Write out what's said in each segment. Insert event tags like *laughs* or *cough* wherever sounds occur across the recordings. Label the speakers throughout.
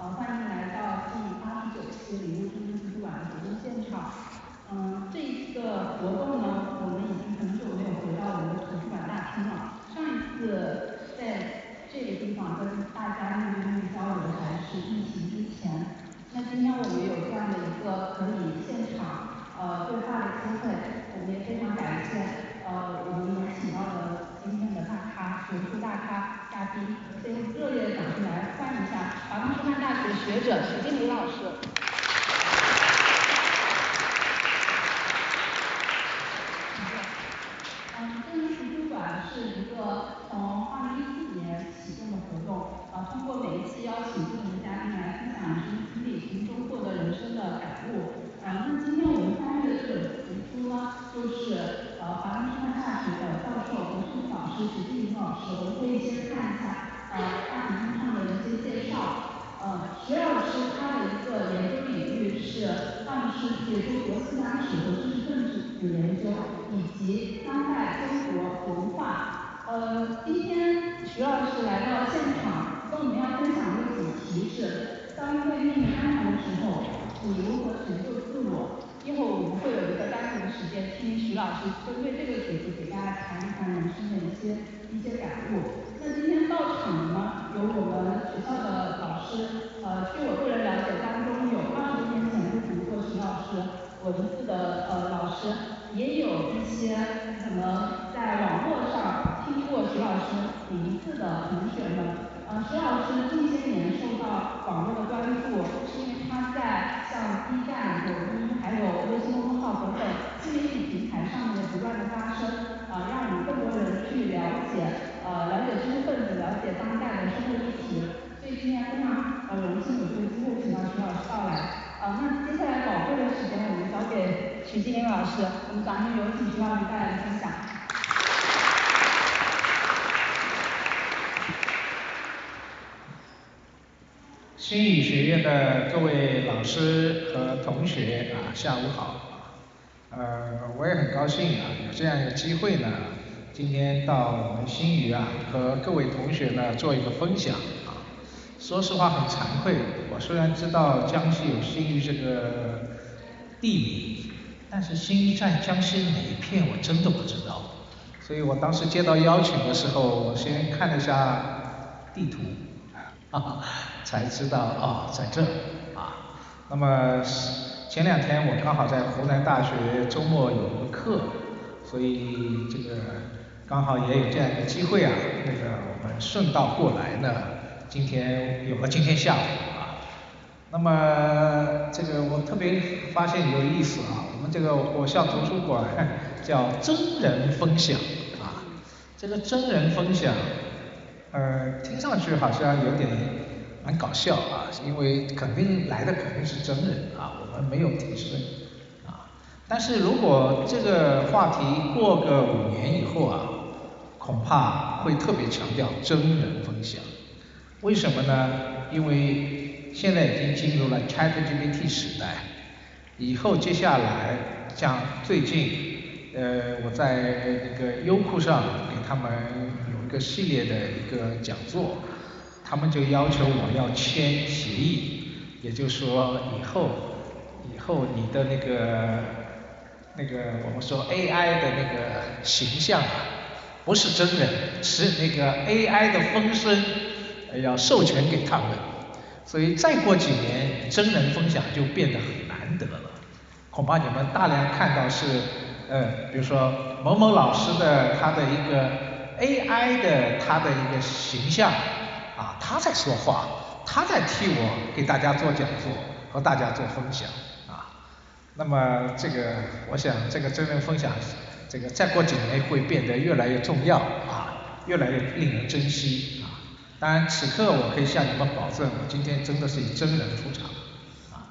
Speaker 1: 好欢迎来到第八十九次礼物真情图书馆的活动现场。嗯这一个活动呢我们已经很久没有回到我们的图书馆大厅了，上一次在这个地方跟大家面对面交流还是疫情之前，那今天我们有这样的一个可以现场呃对话的机会，我们也非常感谢呃我们能请到的今天的大咖学术大咖嘉宾，先热烈的掌声来欢迎一下华东师范大学学者徐静蕾老师。嗯这个图书馆是一个从二零一四年启动的活动，呃通过每一次邀请不同的嘉宾来分享真经历从中获得人生的感悟。呃那今天我们翻阅的这本图书呢就是呃华东师范大学的教授和助理老师徐静蕾老师，我们可以先看一下呃大屏幕上的一些介绍。呃徐老师他的一个研究领域世界中国思想史和知识分子的研究，以及当代中国文化。呃今天徐老师来到现场跟我们要分享的主题是当一个命运安排的时候，你如何拯救自我，一会儿我们会有一个单独的时间听徐老师针对这个主题给大家谈一谈人生的一些一些感悟。那今天到场的呢有我们学校的老师，呃据我个人了解当中有二十多年前就读过徐老师文字的呃老师，也有一些可能在网络上听过徐老师名字的同学们，呃徐老师近些年受到网络的关注，是因为他在像 B 站、抖音还有微信公众号等等新媒体平台上面不断的发声，呃让我们更多人去了解呃了解知识分子，了解当代的社会议题。所以今天非常呃荣幸有这个机会请到徐老师到来。呃那接下来宝贵的时间我们交给徐静蕾老师，我们掌声有请徐老师带来分享。
Speaker 2: 心理学院的各位老师和同学啊下午好，呃我也很高兴啊有这样一个机会呢，今天到我们新余啊和各位同学呢做一个分享啊。说实话很惭愧，我虽然知道江西有新余这个地名，但是新余在江西哪一片我真的不知道。所以我当时接到邀请的时候，我先看了一下地图，哈 *laughs* 哈才知道哦在这啊。那么前两天我刚好在湖南大学周末有一个课，所以这个刚好也有这样一个机会啊，那个我们顺道过来呢，今天有了今天下午。那么这个我特别发现有意思啊，我们这个我校图书馆 *laughs* 叫真人分享啊，这个真人分享呃听上去好像有点蛮搞笑啊，因为肯定来的肯定是真人啊，我们没有替身啊。但是如果这个话题过个五年以后啊，恐怕会特别强调真人分享。为什么呢？因为现在已经进入了 ChatGPT 时代，以后接下来像最近呃我在那个优酷上给他们有一个系列的一个讲座，他们就要求我要签协议，也就是说以后以后你的那个那个我们说 A I 的那个形象啊，不是真人，是那个 A I 的分身要授权给他们，所以再过几年真人分享就变得很难得了。恐怕你们大量看到是呃比如说某某老师的他的一个 A I 的他的一个形象啊他在说话，他在替我给大家做讲座和大家做分享啊。那么这个我想这个真人分享这个再过几年会变得越来越重要啊，越来越令人珍惜。当然此刻我可以向你们保证，我今天真的是以真人出场啊。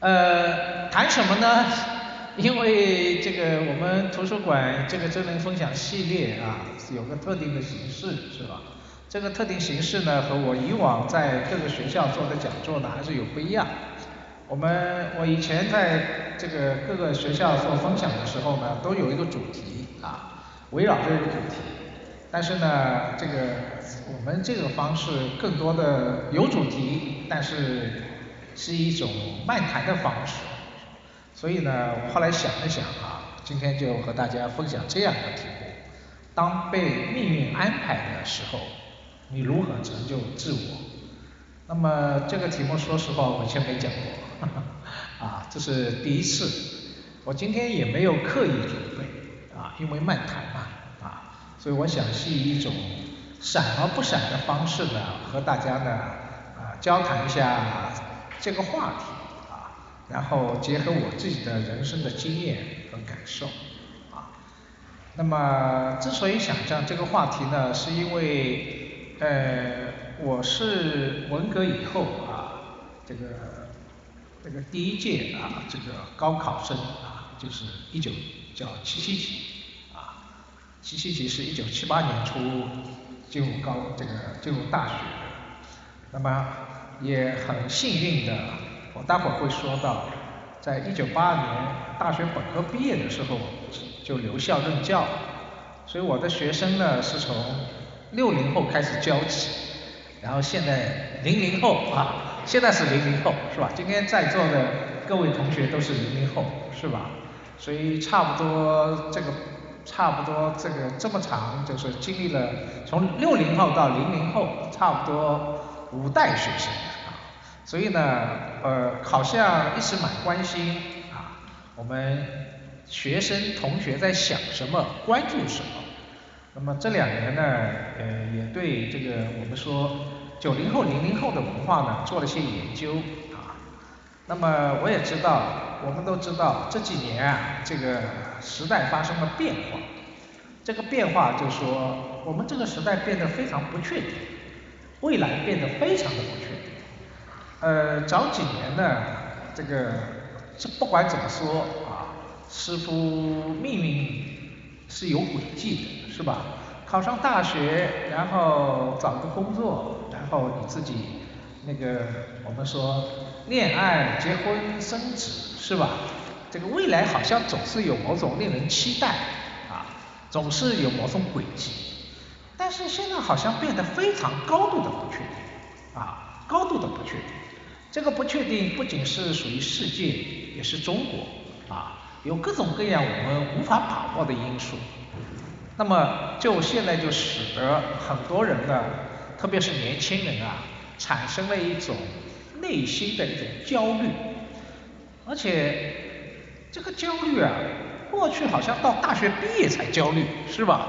Speaker 2: 呃谈什么呢？*laughs* 因为这个我们图书馆这个真人分享系列啊有个特定的形式是吧？这个特定形式呢和我以往在各个学校做的讲座呢还是有不一样。我们我以前在这个各个学校做分享的时候呢，都有一个主题啊，围绕这个主题。但是呢这个我们这个方式更多的有主题，但是是一种漫谈的方式，所以呢我后来想了想啊，今天就和大家分享这样一个题目，当被命运安排的时候，你如何成就自我？那么这个题目说实话我以前没讲过，啊这是第一次。我今天也没有刻意准备啊，因为漫谈嘛，所以我想是以一种闪而不闪的方式呢，和大家呢啊交谈一下这个话题啊，然后结合我自己的人生的经验和感受啊。那么之所以想讲这个话题呢，是因为呃我是文革以后啊这个这个第一届啊这个高考生啊。就是一九叫七七级，习习级是一九七八年初进入高这个进入大学，那么也很幸运的，我待会儿会说到，在一九八二年大学本科毕业的时候就留校任教，所以我的学生呢是从六零后开始教起，然后现在零零后啊，现在是零零后是吧？今天在座的各位同学都是零零后是吧？所以差不多这个差不多这个这么长，就是经历了从六零后到零零后，差不多五代学生啊。所以呢，呃，好像一直蛮关心啊，我们学生同学在想什么，关注什么。那么这两年呢，呃，也对这个我们说九零后、零零后的文化呢做了些研究。那么我也知道。我们都知道这几年啊，这个时代发生了变化。这个变化就说，我们这个时代变得非常不确定，未来变得非常的不确定。呃，早几年呢，这个这不管怎么说啊，似乎命运是有轨迹的，是吧？考上大学，然后找个工作，然后你自己那个我们说恋爱、结婚、生子。是吧？这个未来好像总是有某种令人期待啊，总是有某种轨迹，但是现在好像变得非常高度的不确定啊，高度的不确定。这个不确定不仅是属于世界，也是中国啊，有各种各样我们无法把握的因素。那么就现在就使得很多人呢，特别是年轻人啊，产生了一种内心的一种焦虑。而且这个焦虑啊，过去好像到大学毕业才焦虑，是吧？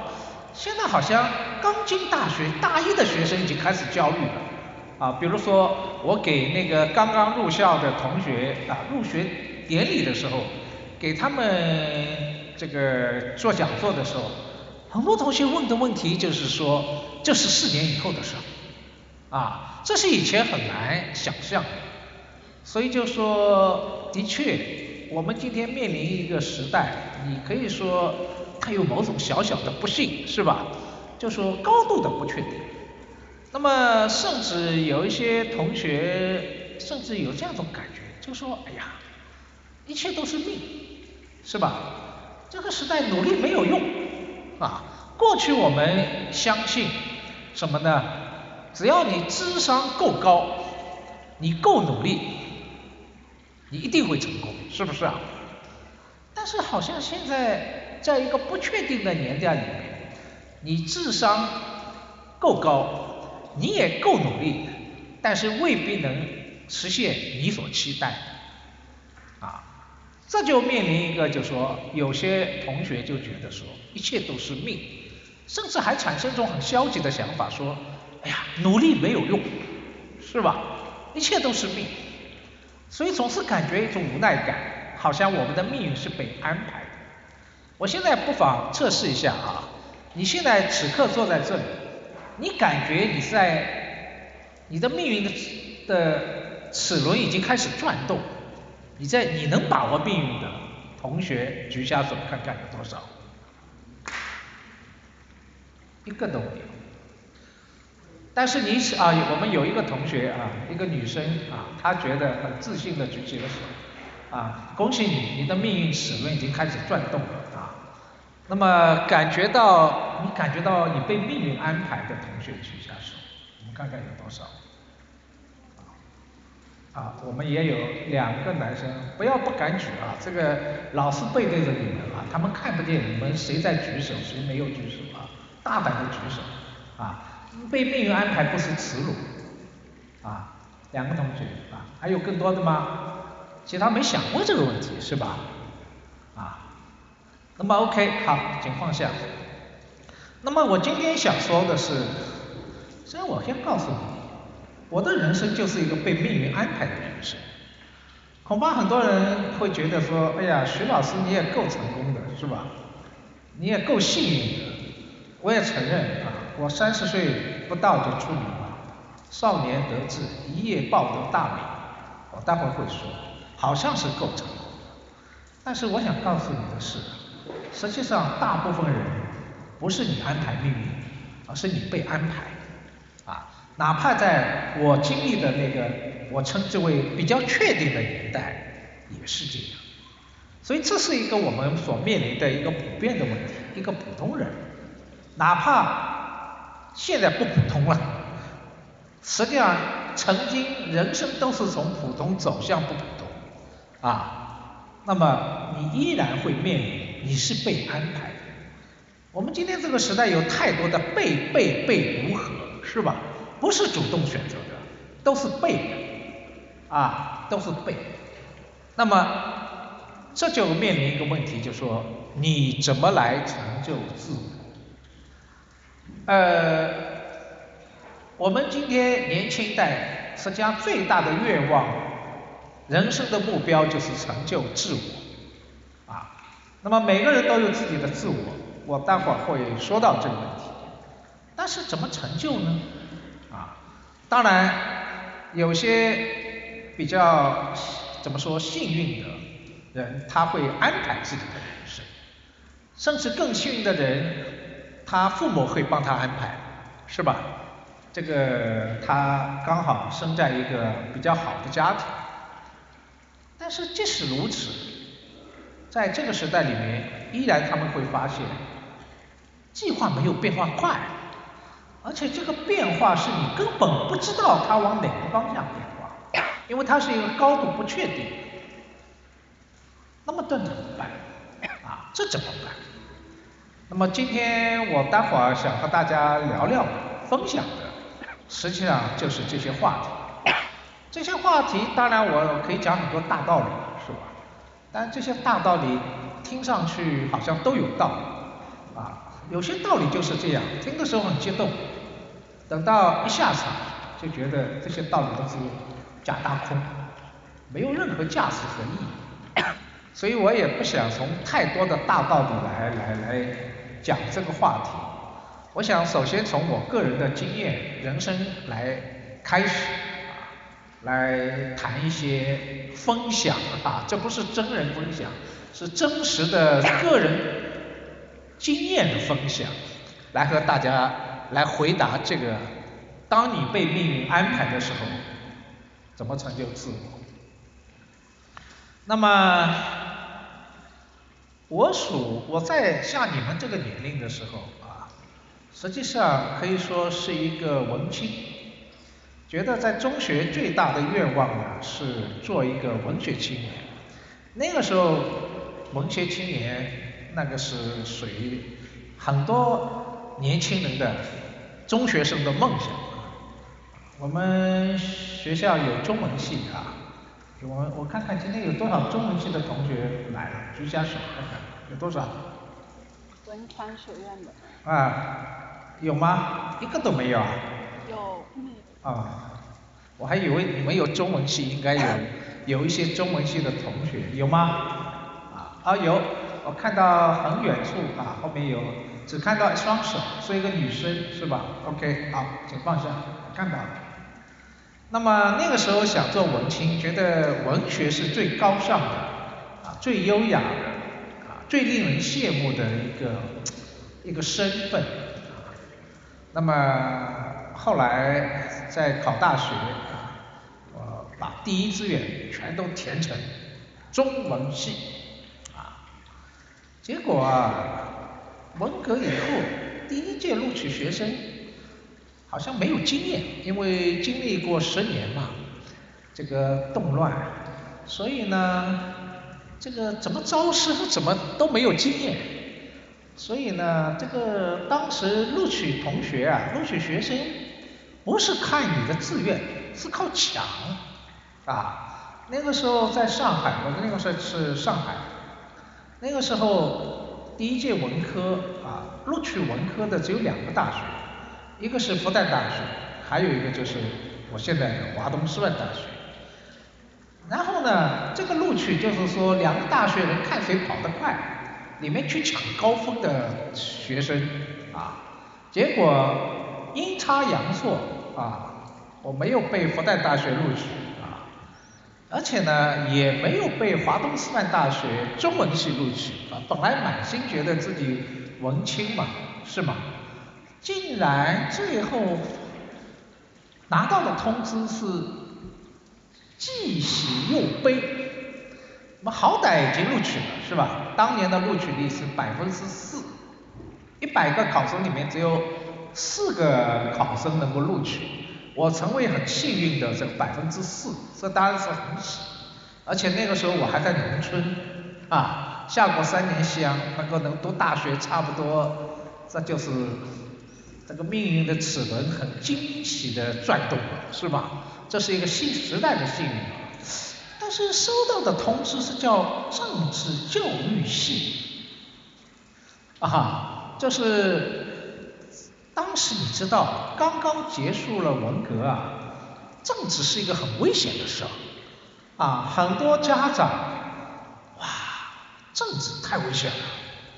Speaker 2: 现在好像刚进大学大一的学生已经开始焦虑了啊。比如说我给那个刚刚入校的同学啊，入学典礼的时候，给他们这个做讲座的时候，很多同学问的问题就是说，这是四年以后的事啊，这是以前很难想象的。所以就说，的确，我们今天面临一个时代，你可以说它有某种小小的不幸，是吧？就说高度的不确定。那么，甚至有一些同学，甚至有这样一种感觉，就说，哎呀，一切都是命，是吧？这个时代努力没有用啊。过去我们相信什么呢？只要你智商够高，你够努力。你一定会成功，是不是啊？但是好像现在在一个不确定的年代里面，你智商够高，你也够努力，但是未必能实现你所期待，啊，这就面临一个，就说有些同学就觉得说一切都是命，甚至还产生一种很消极的想法，说，哎呀，努力没有用，是吧？一切都是命。所以总是感觉一种无奈感，好像我们的命运是被安排的。我现在不妨测试一下啊，你现在此刻坐在这里，你感觉你在你的命运的的齿轮已经开始转动，你在你能把握命运的同学举下手看看有多少？一个都没有。但是你啊，我们有一个同学啊，一个女生啊，她觉得很自信的举起了手，啊，恭喜你，你的命运齿轮已经开始转动了啊。那么感觉到你感觉到你被命运安排的同学举下手，我们看看有多少。啊，我们也有两个男生，不要不敢举啊，这个老师背对着你们啊，他们看不见你们谁在举手，谁没有举手啊，大胆的举手啊，被命运安排不是耻辱啊，两个同学啊，还有更多的吗？其他没想过这个问题是吧？啊，那么 OK 好，请放下。那么我今天想说的是，虽然我先告诉你。我的人生就是一个被命运安排的人生，恐怕很多人会觉得说，哎呀，徐老师你也够成功的，是吧？你也够幸运的。我也承认啊，我三十岁不到就出名了，少年得志，一夜报得大名。我待会会说，好像是够成功。但是我想告诉你的是，实际上大部分人不是你安排命运，而是你被安排。啊哪怕在我经历的那个我称之为比较确定的年代，也是这样。所以这是一个我们所面临的一个普遍的问题。一个普通人，哪怕现在不普通了，实际上曾经人生都是从普通走向不普通啊。那么你依然会面临你是被安排的。我们今天这个时代有太多的被被被如何，是吧？不是主动选择的，都是被的，啊，都是被。那么这就面临一个问题，就说你怎么来成就自我？呃，我们今天年轻一代实际上最大的愿望，人生的目标就是成就自我，啊，那么每个人都有自己的自我，我待会儿会说到这个问题。但是怎么成就呢？啊当然，有些比较怎么说幸运的人，他会安排自己的人生；甚至更幸运的人，他父母会帮他安排，是吧？这个他刚好生在一个比较好的家庭。但是即使如此，在这个时代里面，依然他们会发现，计划没有变化快。而且这个变化是你根本不知道它往哪个方向变化，因为它是一个高度不确定。那么这怎么办？啊，这怎么办？那么今天我待会儿想和大家聊聊、分享的，实际上就是这些话题。这些话题当然我可以讲很多大道理，是吧？但这些大道理听上去好像都有道理，啊，有些道理就是这样，听的时候很激动。等到一下场，就觉得这些道理都是假大空，没有任何价值和意义，所以我也不想从太多的大道理来来来讲这个话题。我想首先从我个人的经验、人生来开始，来谈一些分享啊，这不是真人分享，是真实的个人经验的分享，来和大家。来回答这个：当你被命运安排的时候，怎么成就自我？那么，我属我在像你们这个年龄的时候啊，实际上可以说是一个文青，觉得在中学最大的愿望呢是做一个文学青年。那个时候，文学青年那个是属于很多年轻人的。中学生的梦想，我们学校有中文系啊，我我看看今天有多少中文系的同学来了，举下手看看有多少？
Speaker 3: 文传学院的。
Speaker 2: 啊，有吗？一个都没有啊？
Speaker 3: 有。
Speaker 2: 啊，我还以为你们有中文系，应该有 *laughs* 有一些中文系的同学，有吗？啊啊有，我看到很远处啊，后面有。只看到一双手，是一个女生是吧？OK，好，请放下，看到了。那么那个时候想做文青，觉得文学是最高尚的，啊，最优雅的，啊，最令人羡慕的一个一个身份。那么后来在考大学，我把第一志愿全都填成中文系，啊，结果啊。文革以后第一届录取学生好像没有经验，因为经历过十年嘛，这个动乱，所以呢，这个怎么招师傅怎么都没有经验，所以呢，这个当时录取同学啊，录取学生不是看你的志愿，是靠抢。啊。那个时候在上海，我那个时候是上海，那个时候第一届文科啊，录取文科的只有两个大学，一个是复旦大学，还有一个就是我现在的华东师范大学。然后呢，这个录取就是说两个大学人看谁跑得快，里面去抢高分的学生啊，结果阴差阳错啊，我没有被复旦大学录取啊。而且呢，也没有被华东师范大学中文系录取啊。本来满心觉得自己文青嘛，是吗？竟然最后拿到的通知是既喜又悲。我们好歹已经录取了，是吧？当年的录取率是百分之四，一百个考生里面只有四个考生能够录取。我成为很幸运的这百分之四，这当然是很喜，而且那个时候我还在农村啊，下过三年乡，能够能读大学差不多，这就是这个命运的齿轮很惊喜的转动了，是吧？这是一个新时代的幸运。但是收到的通知是叫政治教育系，啊，这是。当时你知道，刚刚结束了文革啊，政治是一个很危险的事儿啊，很多家长，哇，政治太危险了，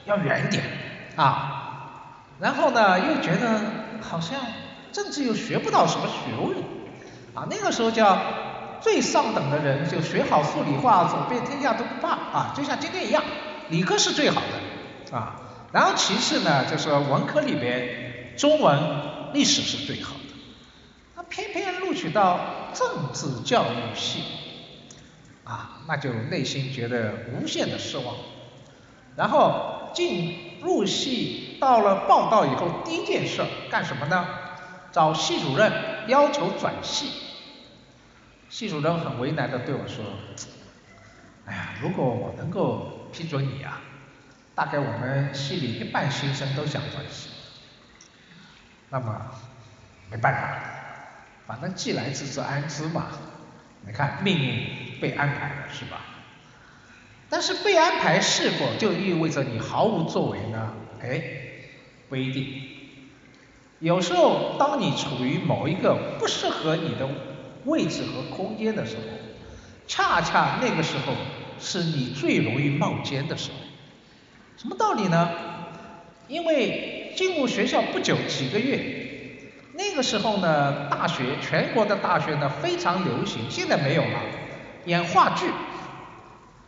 Speaker 2: 要远一点啊，然后呢又觉得好像政治又学不到什么学问啊，那个时候叫最上等的人就学好数理化，走遍天下都不怕啊，就像今天一样，理科是最好的啊，然后其次呢就是文科里边。中文、历史是最好的，他偏偏录取到政治教育系，啊，那就内心觉得无限的失望。然后进入系到了报道以后，第一件事干什么呢？找系主任要求转系。系主任很为难的对我说：“哎呀，如果我能够批准你啊，大概我们系里一半新生都想转系。”那么没办法，反正既来之则安之嘛。你看命运被安排了是吧？但是被安排是否就意味着你毫无作为呢？哎，不一定。有时候当你处于某一个不适合你的位置和空间的时候，恰恰那个时候是你最容易冒尖的时候。什么道理呢？因为。进入学校不久，几个月，那个时候呢，大学全国的大学呢非常流行，现在没有了，演话剧，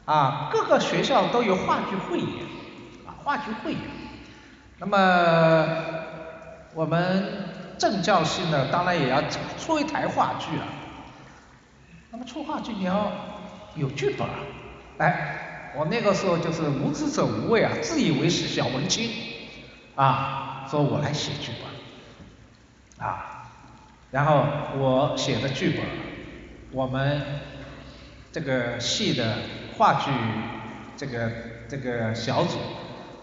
Speaker 2: 啊，各个学校都有话剧汇演，啊，话剧汇演。那么我们政教系呢，当然也要出一台话剧啊。那么出话剧你要有剧本啊，哎，我那个时候就是无知者无畏啊，自以为是小文青。啊，说我来写剧本，啊，然后我写的剧本，我们这个戏的话剧这个这个小组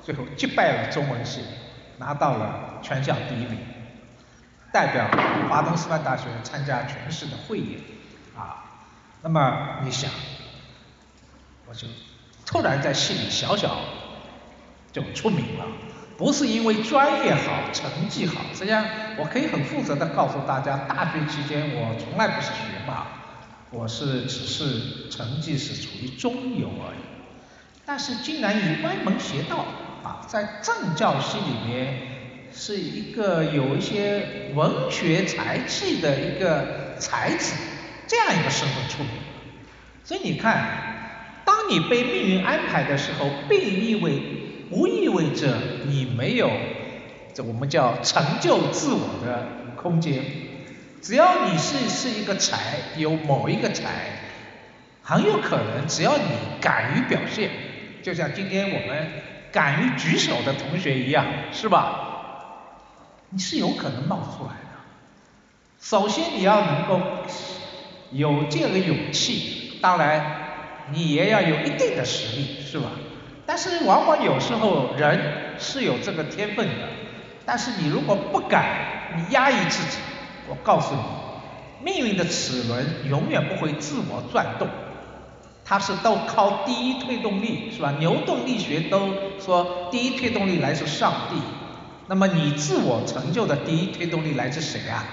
Speaker 2: 最后击败了中文系，拿到了全校第一名，代表华东师范大学参加全市的汇演，啊，那么你想，我就突然在戏里小小就出名了。不是因为专业好、成绩好，实际上我可以很负责的告诉大家，大学期间我从来不是学霸，我是只是成绩是处于中游而已。但是竟然以歪门邪道啊，在政教系里面是一个有一些文学才气的一个才子，这样一个身份出名。所以你看，当你被命运安排的时候，并意味。不意味着你没有这我们叫成就自我的空间。只要你是是一个才，有某一个才，很有可能只要你敢于表现，就像今天我们敢于举手的同学一样，是吧？你是有可能冒出来的。首先你要能够有这个勇气，当然你也要有一定的实力，是吧？但是往往有时候人是有这个天分的，但是你如果不敢，你压抑自己，我告诉你，命运的齿轮永远不会自我转动，它是都靠第一推动力，是吧？牛顿力学都说第一推动力来自上帝，那么你自我成就的第一推动力来自谁啊？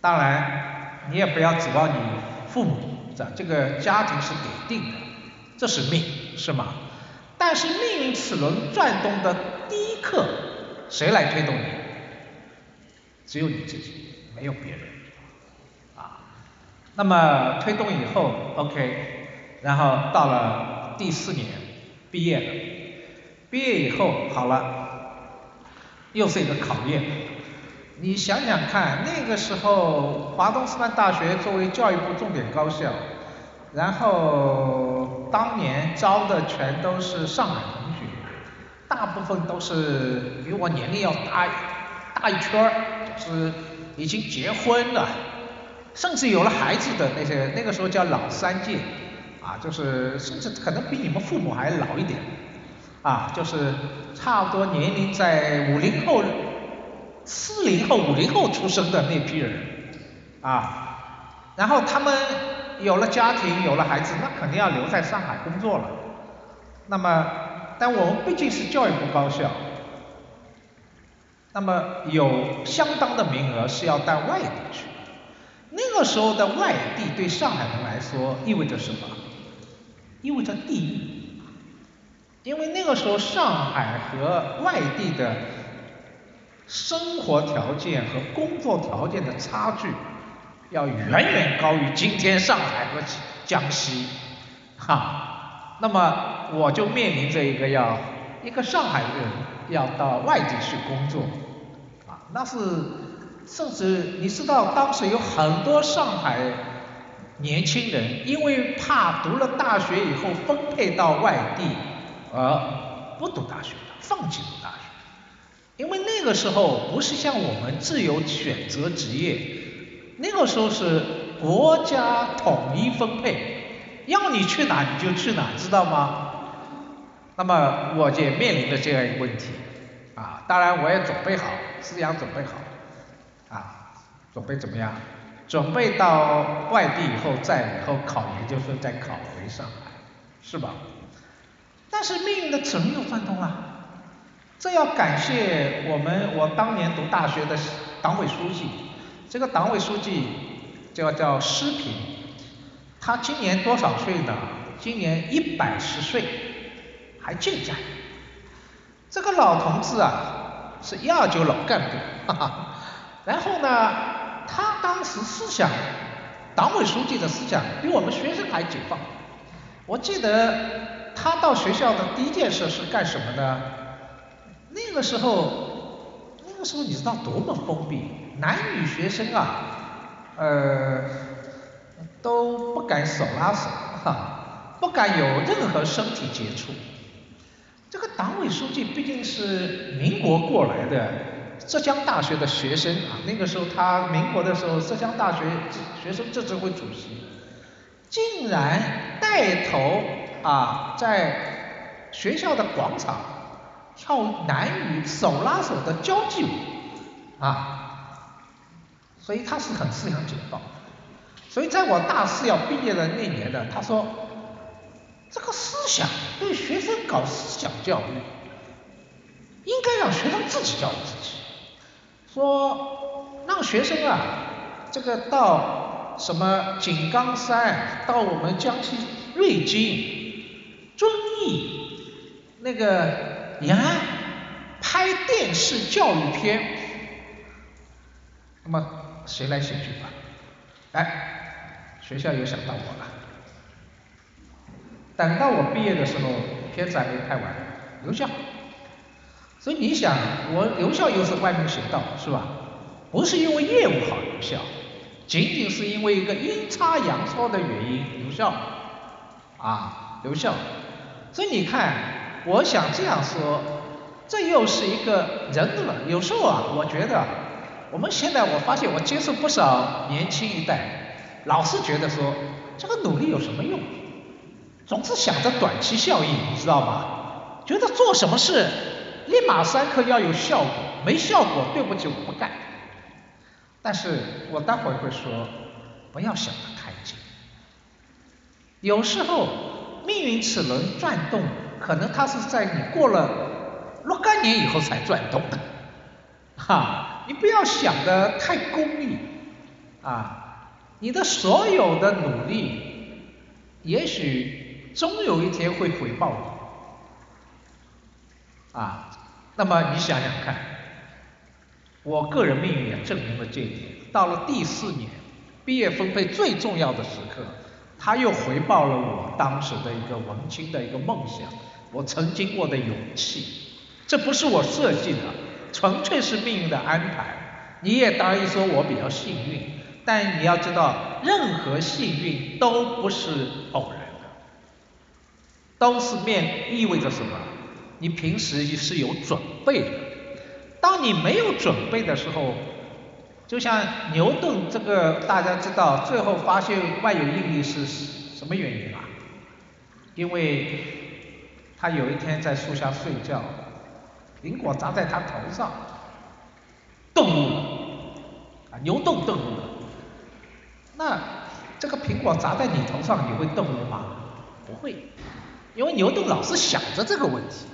Speaker 2: 当然，你也不要指望你父母，这这个家庭是给定的，这是命，是吗？但是命运齿轮转动的第一刻，谁来推动你？只有你自己，没有别人。啊，那么推动以后，OK，然后到了第四年，毕业了。毕业以后，好了，又是一个考验。你想想看，那个时候华东师范大学作为教育部重点高校。然后当年招的全都是上海同学，大部分都是比我年龄要大大一圈儿，是已经结婚了，甚至有了孩子的那些，那个时候叫老三届，啊，就是甚至可能比你们父母还老一点，啊，就是差不多年龄在五零后、四零后、五零后出生的那批人，啊，然后他们。有了家庭，有了孩子，那肯定要留在上海工作了。那么，但我们毕竟是教育部高校，那么有相当的名额是要到外地去。那个时候的外地对上海人来说意味着什么？意味着地狱。因为那个时候上海和外地的生活条件和工作条件的差距。要远远高于今天上海和江西，哈，那么我就面临着一个要一个上海人要到外地去工作，那是甚至你知道当时有很多上海年轻人因为怕读了大学以后分配到外地而不读大学了，放弃读大学，因为那个时候不是像我们自由选择职业。那个时候是国家统一分配，要你去哪你就去哪，知道吗？那么我也面临着这样一个问题，啊，当然我也准备好，思想准备好，啊，准备怎么样？准备到外地以后再以后考研究生再考回上海，是吧？但是命运的齿轮又转动了，这要感谢我们我当年读大学的党委书记。这个党委书记叫叫施平，他今年多少岁呢？今年一百十岁，还健在。这个老同志啊，是一二九老干部，哈哈。然后呢，他当时思想，党委书记的思想比我们学生还解放。我记得他到学校的第一件事是干什么呢？那个时候，那个时候你知道多么封闭？男女学生啊，呃，都不敢手拉手，哈，不敢有任何身体接触。这个党委书记毕竟是民国过来的浙江大学的学生啊，那个时候他民国的时候，浙江大学学生自治会主席，竟然带头啊，在学校的广场跳男女手拉手的交际舞，啊。所以他是很思想解放，所以在我大四要毕业的那年呢，他说，这个思想对学生搞思想教育，应该让学生自己教育自己，说让学生啊，这个到什么井冈山，到我们江西瑞金、遵义那个延安拍电视教育片，那么。谁来写剧本？哎，学校又想到我了。等到我毕业的时候，片子还没拍完，留校。所以你想，我留校又是外面学到，是吧？不是因为业务好留校，仅仅是因为一个阴差阳错的原因留校。啊，留校。所以你看，我想这样说，这又是一个人了。有时候啊，我觉得我们现在我发现我接触不少年轻一代，老是觉得说这个努力有什么用，总是想着短期效应，你知道吗？觉得做什么事立马三刻要有效果，没效果对不起我不干。但是我待会儿会说，不要想得太紧。有时候命运齿轮转动，可能它是在你过了若干年以后才转动的，哈，你不要想的太功利，啊，你的所有的努力，也许终有一天会回报你，啊，那么你想想看。我个人命运也证明了这一点。到了第四年，毕业分配最重要的时刻，他又回报了我当时的一个文青的一个梦想，我曾经过的勇气。这不是我设计的，纯粹是命运的安排。你也答应说我比较幸运，但你要知道，任何幸运都不是偶然的，都是面意味着什么？你平时是有准备的。当你没有准备的时候，就像牛顿这个大家知道，最后发现万有引力是什么原因啊？因为他有一天在树下睡觉，苹果砸在他头上，顿悟，啊，牛顿顿悟了。那这个苹果砸在你头上，你会顿悟吗？不会，因为牛顿老是想着这个问题。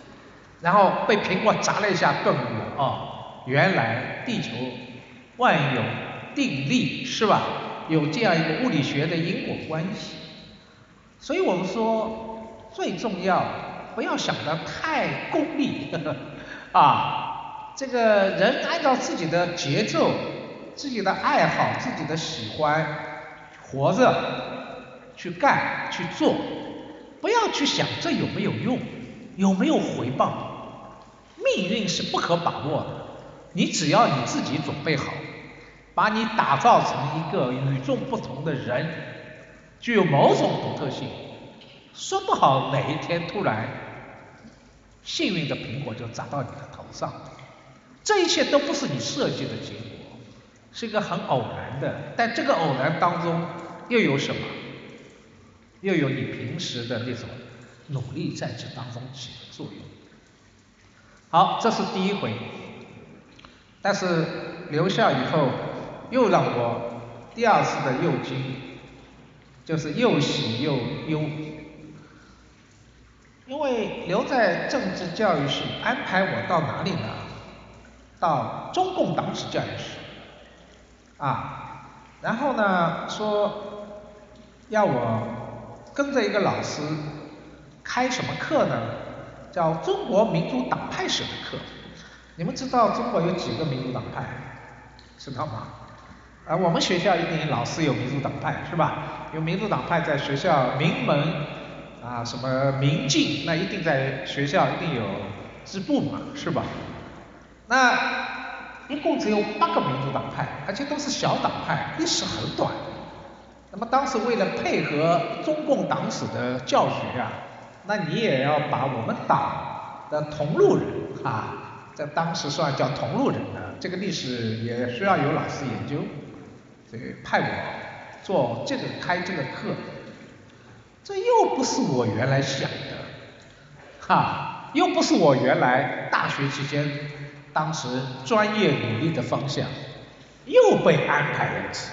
Speaker 2: 然后被苹果砸了一下，顿悟了哦，原来地球万有定律是吧？有这样一个物理学的因果关系。所以我们说最重要，不要想的太功利啊。这个人按照自己的节奏、自己的爱好、自己的喜欢活着去干去做，不要去想这有没有用，有没有回报。命运是不可把握的，你只要你自己准备好，把你打造成一个与众不同的人，具有某种独特性，说不好哪一天突然幸运的苹果就砸到你的头上，这一切都不是你设计的结果，是一个很偶然的，但这个偶然当中又有什么？又有你平时的那种努力在这当中起的作用。好，这是第一回，但是留下以后又让我第二次的又惊，就是又喜又忧，因为留在政治教育系安排我到哪里呢？到中共党史教育系，啊，然后呢说要我跟着一个老师开什么课呢？叫中国民主党派史的课，你们知道中国有几个民主党派？知道吗？啊，我们学校一定老师有民主党派是吧？有民主党派在学校名门啊，什么明镜，那一定在学校一定有支部嘛，是吧？那一共只有八个民主党派，而且都是小党派，历史很短。那么当时为了配合中共党史的教学啊。那你也要把我们党的同路人啊，在当时算叫同路人的这个历史也需要有老师研究，所以派我做这个开这个课，这又不是我原来想的，哈，又不是我原来大学期间当时专业努力的方向，又被安排了一次。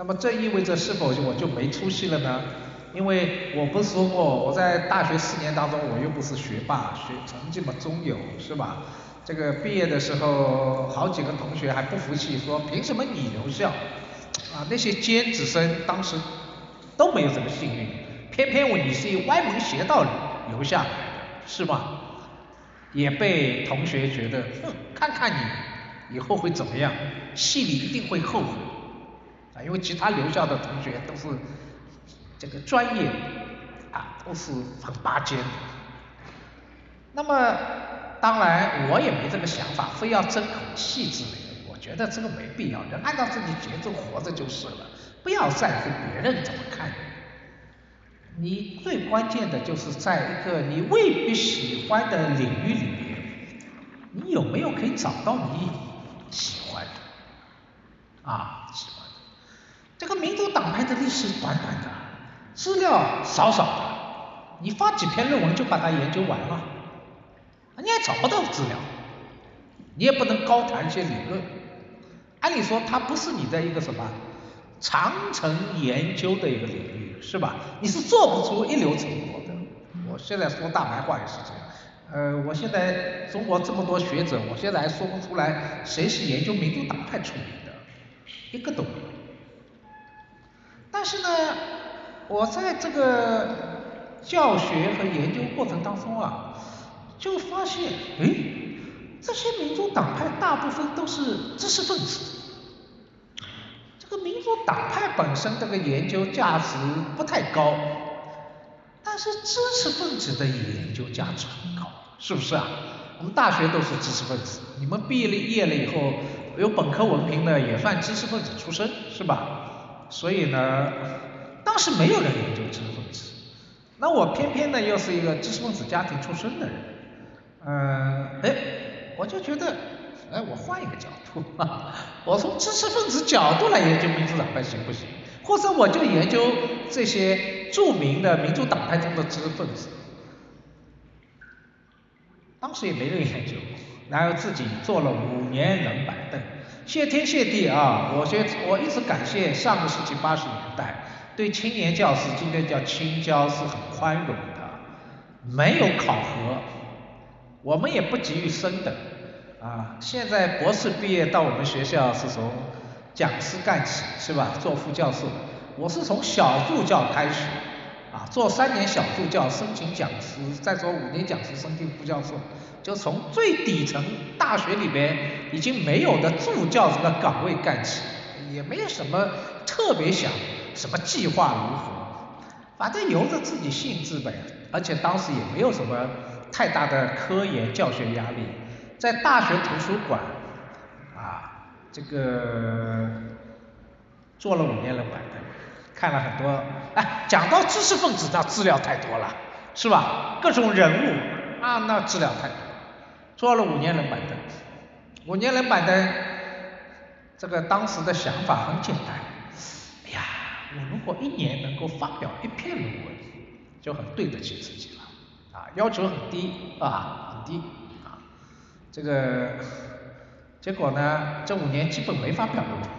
Speaker 2: 那么这意味着是否我就没出息了呢？因为我不是说过，我在大学四年当中，我又不是学霸，学成绩嘛中游，是吧？这个毕业的时候，好几个同学还不服气，说凭什么你留校？啊，那些尖子生当时都没有这么幸运，偏偏我你是以歪门邪道留下来的，是吧？也被同学觉得，哼，看看你以后会怎么样，戏里一定会后悔，因为其他留校的同学都是。这个专业啊都是很拔尖的，那么当然我也没这个想法，非要争口气之类的，我觉得这个没必要，人按照自己节奏活着就是了，不要在乎别人怎么看你。最关键的就是在一个你未必喜欢的领域里面，你有没有可以找到你喜欢的啊喜欢？这个民主党派的历史短短的，资料少少的，你发几篇论文就把它研究完了，你也找不到资料，你也不能高谈一些理论，按理说它不是你的一个什么长城研究的一个领域。是吧？你是做不出一流成果的。我现在说大白话也是这样。呃，我现在中国这么多学者，我现在还说不出来谁是研究民主党派出名的，一个都没有。但是呢，我在这个教学和研究过程当中啊，就发现，哎，这些民主党派大部分都是知识分子。这个民主党派本身这个研究价值不太高，但是知识分子的研究价值很高，是不是啊？我们大学都是知识分子，你们毕业了业了以后有本科文凭的也算知识分子出身，是吧？所以呢，当时没有人研究知识分子，那我偏偏呢又是一个知识分子家庭出身的人，嗯，哎，我就觉得。哎，我换一个角度，*laughs* 我从知识分子角度来研究民主党派行不行？或者我就研究这些著名的民主党派中的知识分子。当时也没人研究，然后自己坐了五年冷板凳。谢天谢地啊，我先我一直感谢上个世纪八十年代对青年教师，今天叫青教是很宽容的，没有考核，我们也不急于升等。啊，现在博士毕业到我们学校是从讲师干起，是吧？做副教授，我是从小助教开始，啊，做三年小助教申请讲师，再做五年讲师申请副教授，就从最底层大学里边已经没有的助教这个岗位干起，也没有什么特别想什么计划如何，反正由着自己兴致呗，而且当时也没有什么太大的科研教学压力。在大学图书馆，啊，这个做了五年冷板凳，看了很多，哎，讲到知识分子，那资料太多了，是吧？各种人物啊，那资料太多，做了五年冷板凳，五年冷板凳，这个当时的想法很简单，哎呀，我如果一年能够发表一篇论文，就很对得起自己了，啊，要求很低，啊，很低。啊这个结果呢，这五年基本没发表论文，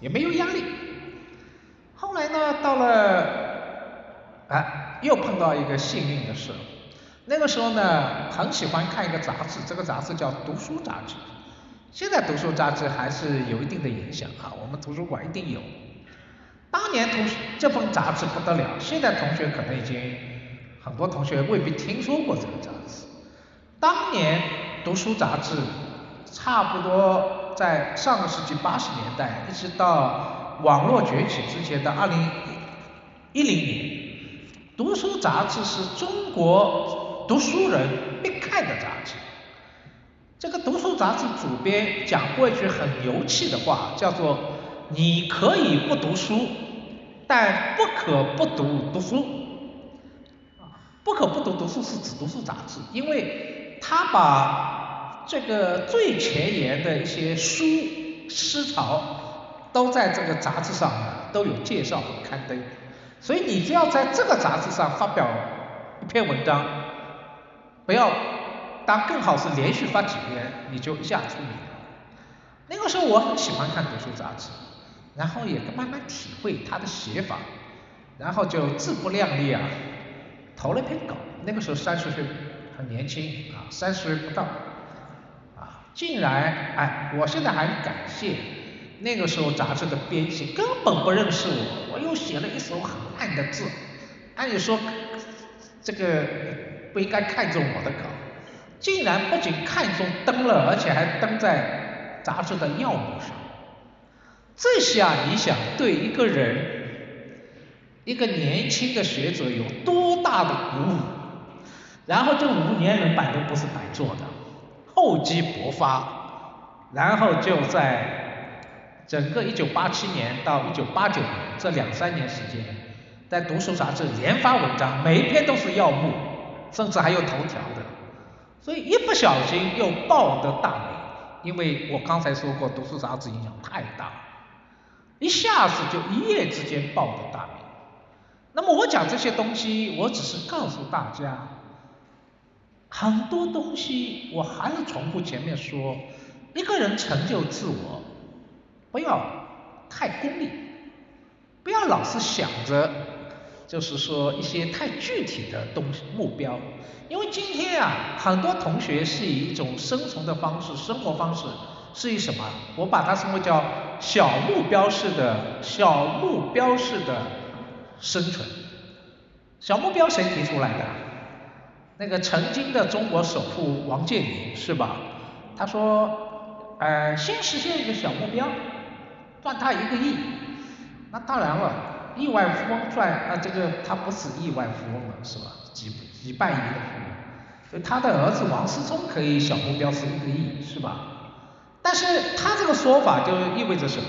Speaker 2: 也没有压力。后来呢，到了啊，又碰到一个幸运的事。那个时候呢，很喜欢看一个杂志，这个杂志叫《读书杂志》。现在读书杂志还是有一定的影响啊，我们图书馆一定有。当年图这本杂志不得了，现在同学可能已经很多同学未必听说过这个杂志。当年。读书杂志差不多在上个世纪八十年代，一直到网络崛起之前的二零一零年，读书杂志是中国读书人必看的杂志。这个读书杂志主编讲过一句很牛气的话，叫做“你可以不读书，但不可不读读书”。不可不读读书是指读书杂志，因为他把这个最前沿的一些书思潮都在这个杂志上都有介绍和刊登，所以你只要在这个杂志上发表一篇文章，不要当更好是连续发几篇，你就一下出名了。那个时候我很喜欢看读书杂志，然后也慢慢体会他的写法，然后就自不量力啊，投了篇稿。那个时候三十岁很年轻啊，三十岁不到。啊竟然，哎，我现在还感谢那个时候杂志的编辑，根本不认识我，我又写了一手很烂的字，按理说这个不应该看中我的稿，竟然不仅看中登了，而且还登在杂志的要目上。这下你想对一个人，一个年轻的学者有多大的鼓舞？然后这五年人板都不是白做的。厚积薄发，然后就在整个一九八七年到一九八九年这两三年时间，在读书杂志连发文章，每一篇都是要目，甚至还有头条的，所以一不小心又报得大名。因为我刚才说过，读书杂志影响太大，一下子就一夜之间报得大名。那么我讲这些东西，我只是告诉大家，很多东西我还是重复前面说，一个人成就自我，不要太功利，不要老是想着就是说一些太具体的东西目标。因为今天啊，很多同学是以一种生存的方式、生活方式，是以什么？我把它称为叫小目标式的小目标式的生存。小目标谁提出来的？那个曾经的中国首富王健林是吧？他说，呃，先实现一个小目标，赚他一个亿。那当然了，亿万富翁赚啊，这个他不是亿万富翁了，是吧？几几百亿的富翁，所以他的儿子王思聪可以小目标是一个亿，是吧？但是他这个说法就意味着什么？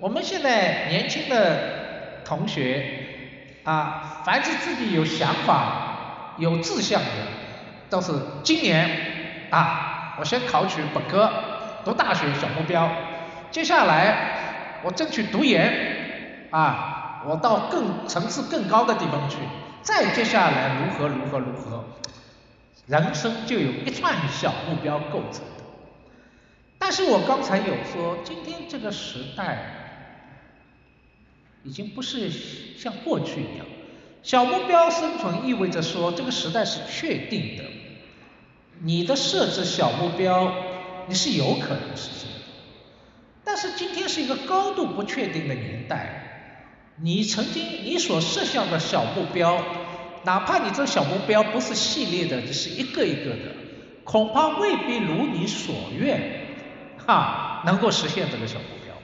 Speaker 2: 我们现在年轻的同学啊，凡是自己有想法、有志向的，都是今年啊，我先考取本科，读大学小目标，接下来我争取读研啊，我到更层次更高的地方去。再接下来如何如何如何，人生就有一串小目标构成的。但是我刚才有说，今天这个时代已经不是像过去一样，小目标生存意味着说这个时代是确定的，你的设置小目标你是有可能实现的。但是今天是一个高度不确定的年代。你曾经你所设想的小目标，哪怕你这小目标不是系列的，只是一个一个的，恐怕未必如你所愿，哈，能够实现这个小目标。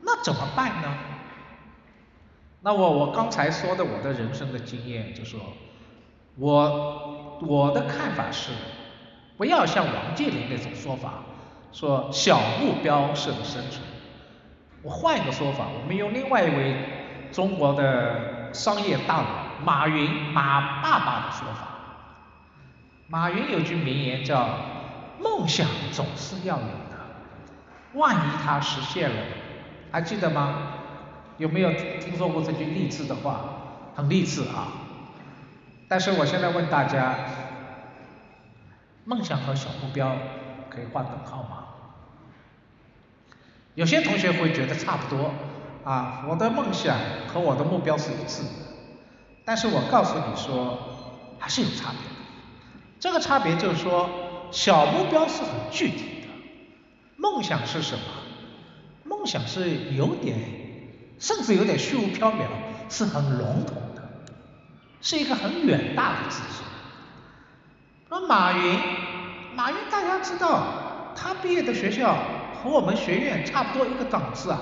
Speaker 2: 那怎么办呢？那我我刚才说的我的人生的经验，就说，我我的看法是，不要像王健林那种说法，说小目标式的生存。我换一个说法，我们用另外一位。中国的商业大佬马云马爸爸的说法，马云有句名言叫“梦想总是要有的，万一它实现了，还记得吗？有没有听说过这句励志的话？很励志啊！但是我现在问大家，梦想和小目标可以画等号吗？有些同学会觉得差不多。啊，我的梦想和我的目标是一致的，但是我告诉你说，还是有差别的。这个差别就是说，小目标是很具体的，梦想是什么？梦想是有点，甚至有点虚无缥缈，是很笼统的，是一个很远大的自己。那马云，马云大家知道，他毕业的学校和我们学院差不多一个档次啊。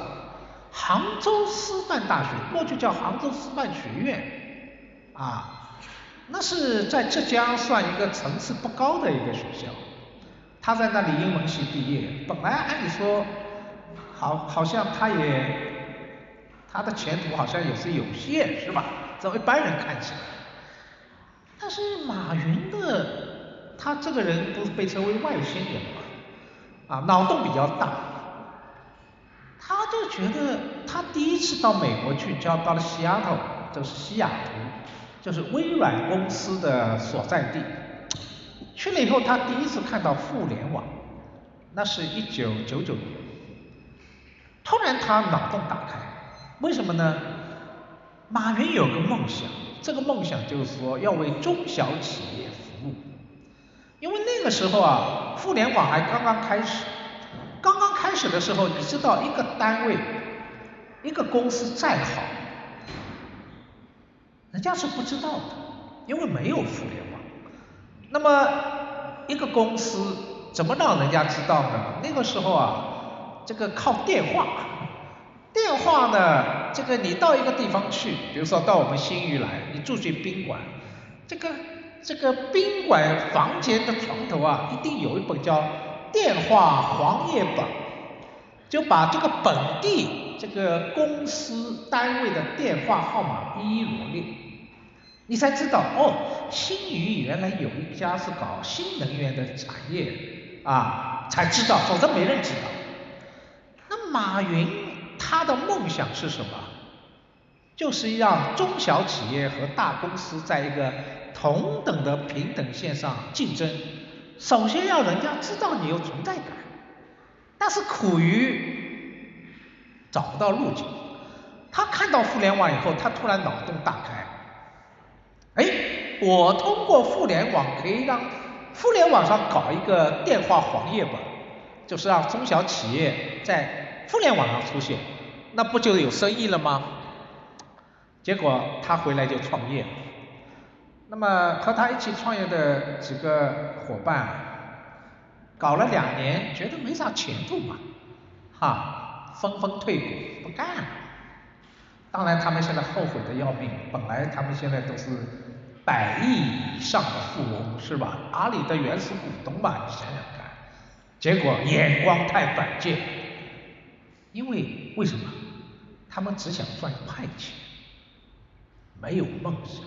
Speaker 2: 杭州师范大学，过去叫杭州师范学院，啊，那是在浙江算一个层次不高的一个学校。他在那里英文系毕业，本来按理说，好，好像他也，他的前途好像也是有限，是吧？在一般人看起来。但是马云的，他这个人不是被称为外星人吗，啊，脑洞比较大。他就觉得，他第一次到美国去，就要到了西雅图，就是西雅图，就是微软公司的所在地。去了以后，他第一次看到互联网，那是一九九九年。突然他脑洞打开，为什么呢？马云有个梦想，这个梦想就是说要为中小企业服务，因为那个时候啊，互联网还刚刚开始。开始的时候，你知道一个单位、一个公司再好，人家是不知道的，因为没有互联网。那么一个公司怎么让人家知道呢？那个时候啊，这个靠电话。电话呢，这个你到一个地方去，比如说到我们新余来，你住进宾馆，这个这个宾馆房间的床头啊，一定有一本叫。电话黄页本，就把这个本地这个公司单位的电话号码一一罗列，你才知道哦，新宇原来有一家是搞新能源的产业啊，才知道，否则没人知道。那马云他的梦想是什么？就是让中小企业和大公司在一个同等的平等线上竞争。首先要人家知道你有存在感，但是苦于找不到路径。他看到互联网以后，他突然脑洞大开，哎，我通过互联网可以让互联网上搞一个电话黄页本，就是让中小企业在互联网上出现，那不就有生意了吗？结果他回来就创业。那么和他一起创业的几个伙伴，搞了两年，觉得没啥前途嘛，哈，纷纷退股不干了。当然他们现在后悔的要命，本来他们现在都是百亿以上的富翁，是吧？阿里的原始股东吧，你想想看。结果眼光太短见，因为为什么？他们只想赚快钱，没有梦想。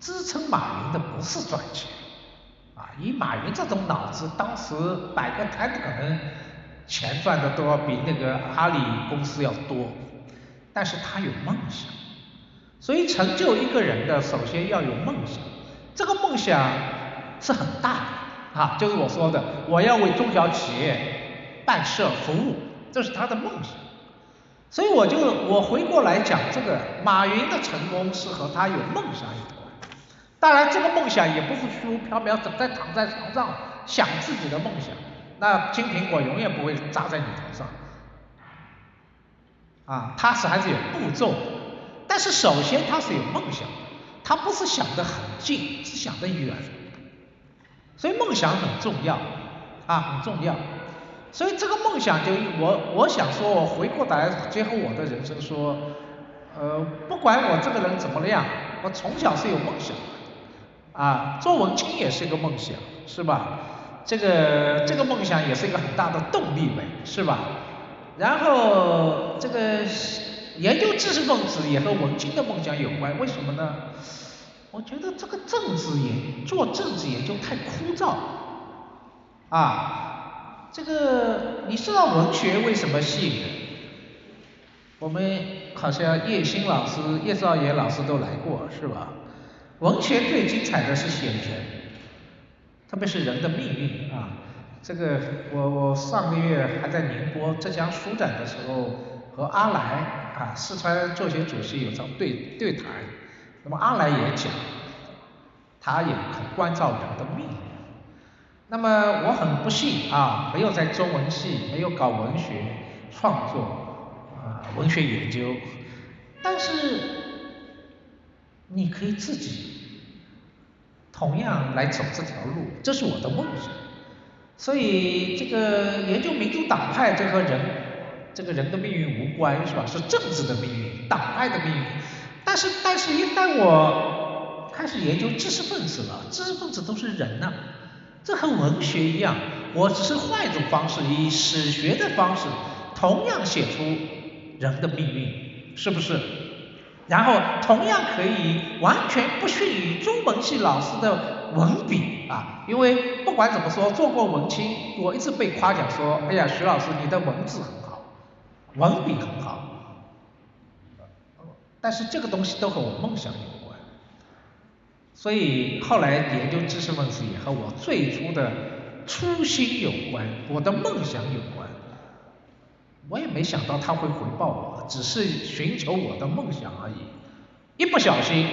Speaker 2: 支撑马云的不是赚钱，以马云这种脑子，当时摆个摊可能钱赚的都要比那个阿里公司要多，但是他有梦想，所以成就一个人的首先要有梦想，这个梦想是很大的，啊，就是我说的，我要为中小企业办事服务，这是他的梦想，所以我就我回过来讲这个马云的成功是和他有梦想有关。当然，这个梦想也不是虚无缥缈，整天躺在床上想自己的梦想，那金苹果永远不会扎在你头上。啊，他是还是有步骤的，但是首先他是有梦想，他不是想得很近，是想得远。所以梦想很重要，啊，很重要。所以这个梦想就我我想说，我回过来结合我的人生说，呃，不管我这个人怎么样，我从小是有梦想。啊，做文青也是一个梦想，是吧？这个这个梦想也是一个很大的动力呗，是吧？然后这个研究知识分子也和文青的梦想有关，为什么呢？我觉得这个政治研做政治研究太枯燥，啊，这个你知道文学为什么吸引人？我们好像叶欣老师、叶兆言老师都来过，是吧？文学最精彩的是写人，特别是人的命运啊。这个我我上个月还在宁波浙江书展的时候，和阿来啊四川作协主席有场对对谈，那么阿来也讲，他也很关照人的命运。那么我很不幸啊，没有在中文系，没有搞文学创作啊文学研究，但是。你可以自己同样来走这条路，这是我的梦想。所以这个研究民主党派，这和人这个人的命运无关，是吧？是政治的命运，党派的命运。但是，但是，一旦我开始研究知识分子了，知识分子都是人呐，这和文学一样，我只是换一种方式，以史学的方式，同样写出人的命运，是不是？然后同样可以完全不逊于中文系老师的文笔啊，因为不管怎么说，做过文青，我一直被夸奖说，哎呀，徐老师你的文字很好，文笔很好。但是这个东西都和我梦想有关，所以后来研究知识分子也和我最初的初心有关，我的梦想有关。我也没想到他会回报我，只是寻求我的梦想而已，一不小心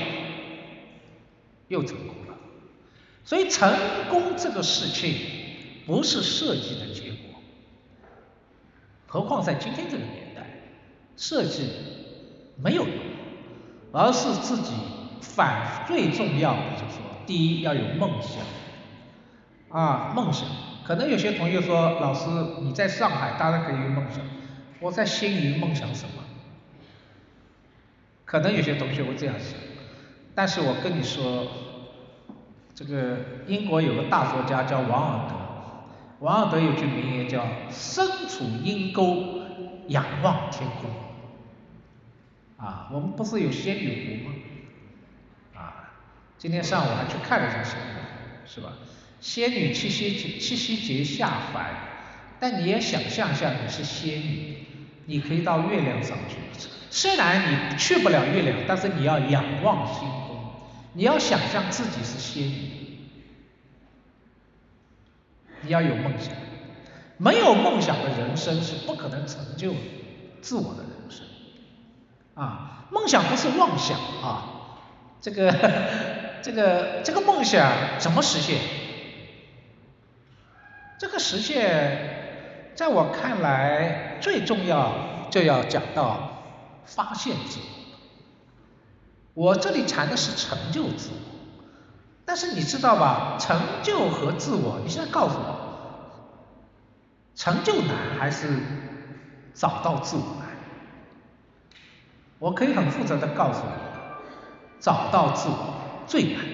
Speaker 2: 又成功了。所以成功这个事情不是设计的结果，何况在今天这个年代，设计没有用，而是自己反最重要的就是说，第一要有梦想啊，梦想。可能有些同学说，老师你在上海当然可以有梦想。我在心里梦想什么？可能有些同学会这样想，但是我跟你说，这个英国有个大作家叫王尔德，王尔德有句名言叫“身处阴沟，仰望天空”，啊，我们不是有仙女湖吗？啊，今天上午还去看了一下仙女湖，是吧？仙女七夕节七夕节下凡，但你也想象一下你是仙女，你可以到月亮上去，虽然你去不了月亮，但是你要仰望星空，你要想象自己是仙女，你要有梦想，没有梦想的人生是不可能成就自我的人生，啊，梦想不是妄想啊，这个 *laughs* 这个这个梦想怎么实现？这个实现，在我看来最重要就要讲到发现自我。我这里谈的是成就自我，但是你知道吧，成就和自我，你现在告诉我，成就难还是找到自我难？我可以很负责的告诉你，找到自我最难。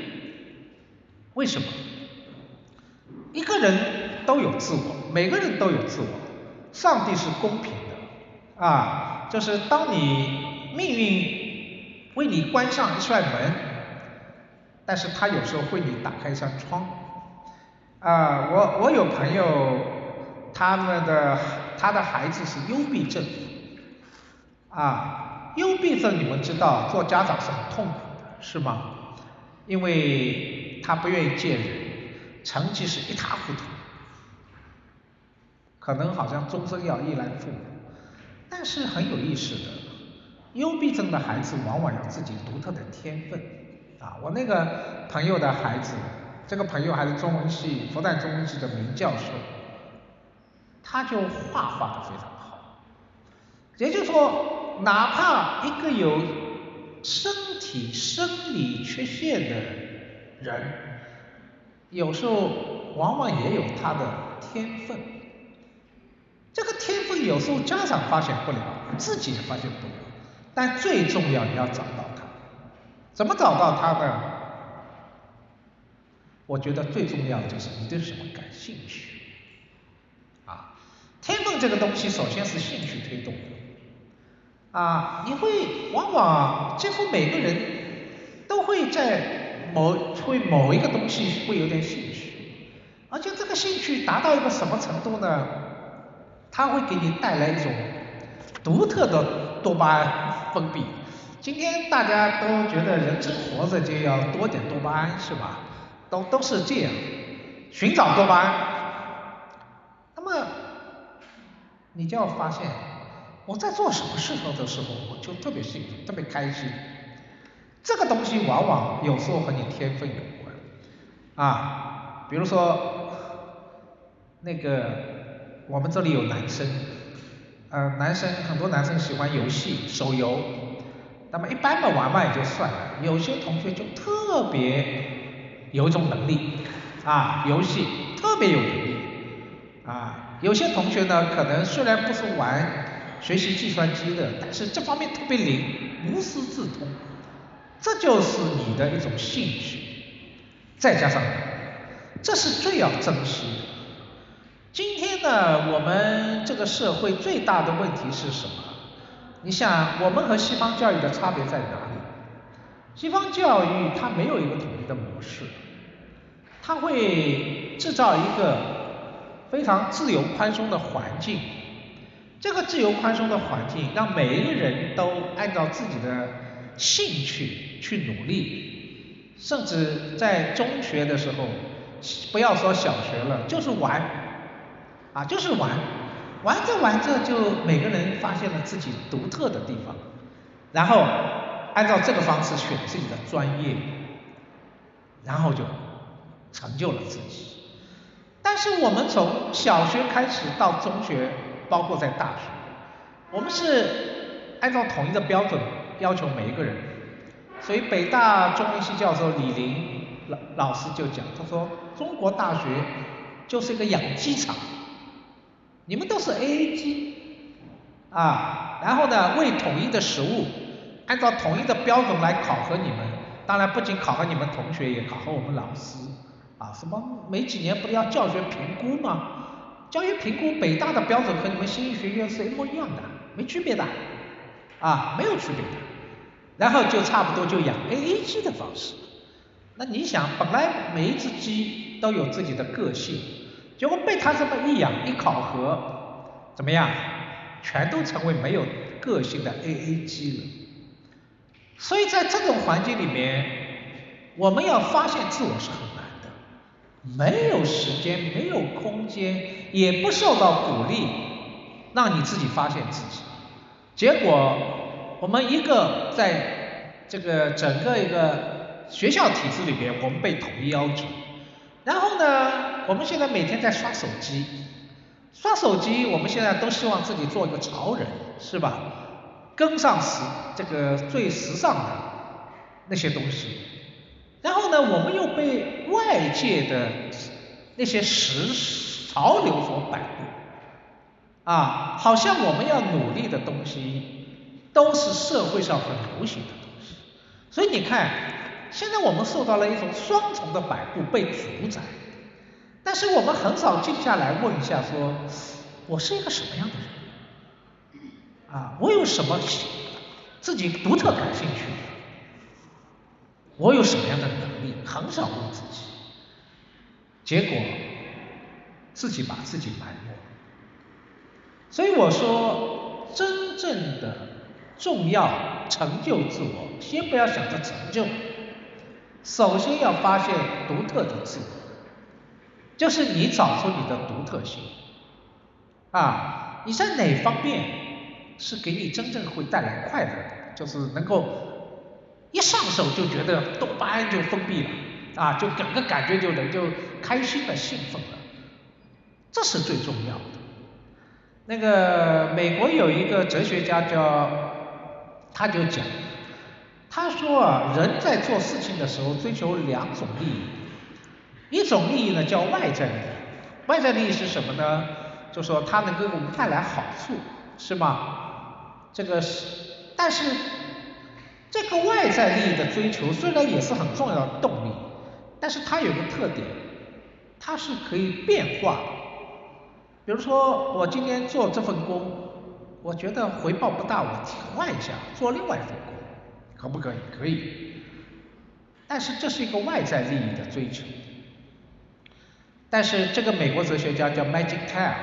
Speaker 2: 为什么？一个人。都有自我，每个人都有自我。上帝是公平的啊，就是当你命运为你关上一扇门，但是他有时候为你打开一扇窗。啊，我我有朋友，他们的他的孩子是幽闭症，啊，幽闭症你们知道，做家长是很痛苦的，是吗？因为他不愿意见人，成绩是一塌糊涂。可能好像终身要依赖父母，但是很有意思的，幽闭症的孩子往往有自己独特的天分啊。我那个朋友的孩子，这个朋友还是中文系复旦中文系的名教授，他就画画的非常好。也就是说，哪怕一个有身体生理缺陷的人，有时候往往也有他的天分。这个天分有时候家长发现不了，自己也发现不了，但最重要你要找到它。怎么找到它呢？我觉得最重要的就是你对什么感兴趣。啊，天分这个东西首先是兴趣推动的。啊，你会往往几乎每个人都会在某会某一个东西会有点兴趣，而且这个兴趣达到一个什么程度呢？它会给你带来一种独特的多巴胺分泌。今天大家都觉得人生活着就要多点多巴胺，是吧？都都是这样，寻找多巴胺。那么你就要发现，我在做什么事情的时候，我就特别幸福，特别开心。这个东西往往有时候和你天分有关啊，比如说那个。我们这里有男生，呃，男生很多男生喜欢游戏手游，那么一般的玩玩也就算了，有些同学就特别有一种能力啊，游戏特别有能力。啊，有些同学呢可能虽然不是玩学习计算机的，但是这方面特别灵，无师自通，这就是你的一种兴趣，再加上，这是最要珍惜的。今天呢，我们这个社会最大的问题是什么？你想，我们和西方教育的差别在哪里？西方教育它没有一个统一的模式，它会制造一个非常自由宽松的环境。这个自由宽松的环境，让每一个人都按照自己的兴趣去努力，甚至在中学的时候，不要说小学了，就是玩。啊，就是玩，玩着玩着就每个人发现了自己独特的地方，然后按照这个方式选自己的专业，然后就成就了自己。但是我们从小学开始到中学，包括在大学，我们是按照统一的标准要求每一个人。所以北大中文系教授李林老老师就讲，他说中国大学就是一个养鸡场。你们都是 A A 机啊，然后呢，喂统一的食物，按照统一的标准来考核你们，当然不仅考核你们同学，也考核我们老师啊。什么每几年不是要教学评估吗？教学评估北大的标准和你们新义学院是一模一样的，没区别的啊，没有区别的。然后就差不多就养 A A 鸡的方式。那你想，本来每一只鸡都有自己的个性，结果被他这么一养一考核，怎么样？全都成为没有个性的 A A 鸡了。所以在这种环境里面，我们要发现自我是很难的，没有时间，没有空间，也不受到鼓励，让你自己发现自己。结果，我们一个在这个整个一个学校体制里边，我们被统一要求。然后呢，我们现在每天在刷手机，刷手机，我们现在都希望自己做一个潮人，是吧？跟上时这个最时尚的那些东西。然后呢，我们又被外界的那些时潮流所摆布，啊，好像我们要努力的东西都是社会上很流行的东西。所以你看，现在我们受到了一种双重的摆布，被主宰。但是我们很少静下来问一下，说我是一个什么样的人？啊，我有什么自己独特感兴趣？我有什么样的能力？很少问自己，结果自己把自己埋没。所以我说，真正的重要成就自我，先不要想着成就，首先要发现独特的自我。就是你找出你的独特性，啊，你在哪方面是给你真正会带来快乐的？就是能够一上手就觉得多巴胺就分泌了，啊，就整个感觉就能就开心的兴奋了，这是最重要的。那个美国有一个哲学家叫，他就讲，他说啊，人在做事情的时候追求两种利益。一种利益呢叫外在利益，外在利益是什么呢？就说它能给我们带来好处，是吗？这个是，但是这个外在利益的追求虽然也是很重要的动力，但是它有个特点，它是可以变化的。比如说我今天做这份工，我觉得回报不大，我替换一下做另外一份工，可不可以？可以。但是这是一个外在利益的追求。但是这个美国哲学家叫 Magic Tile，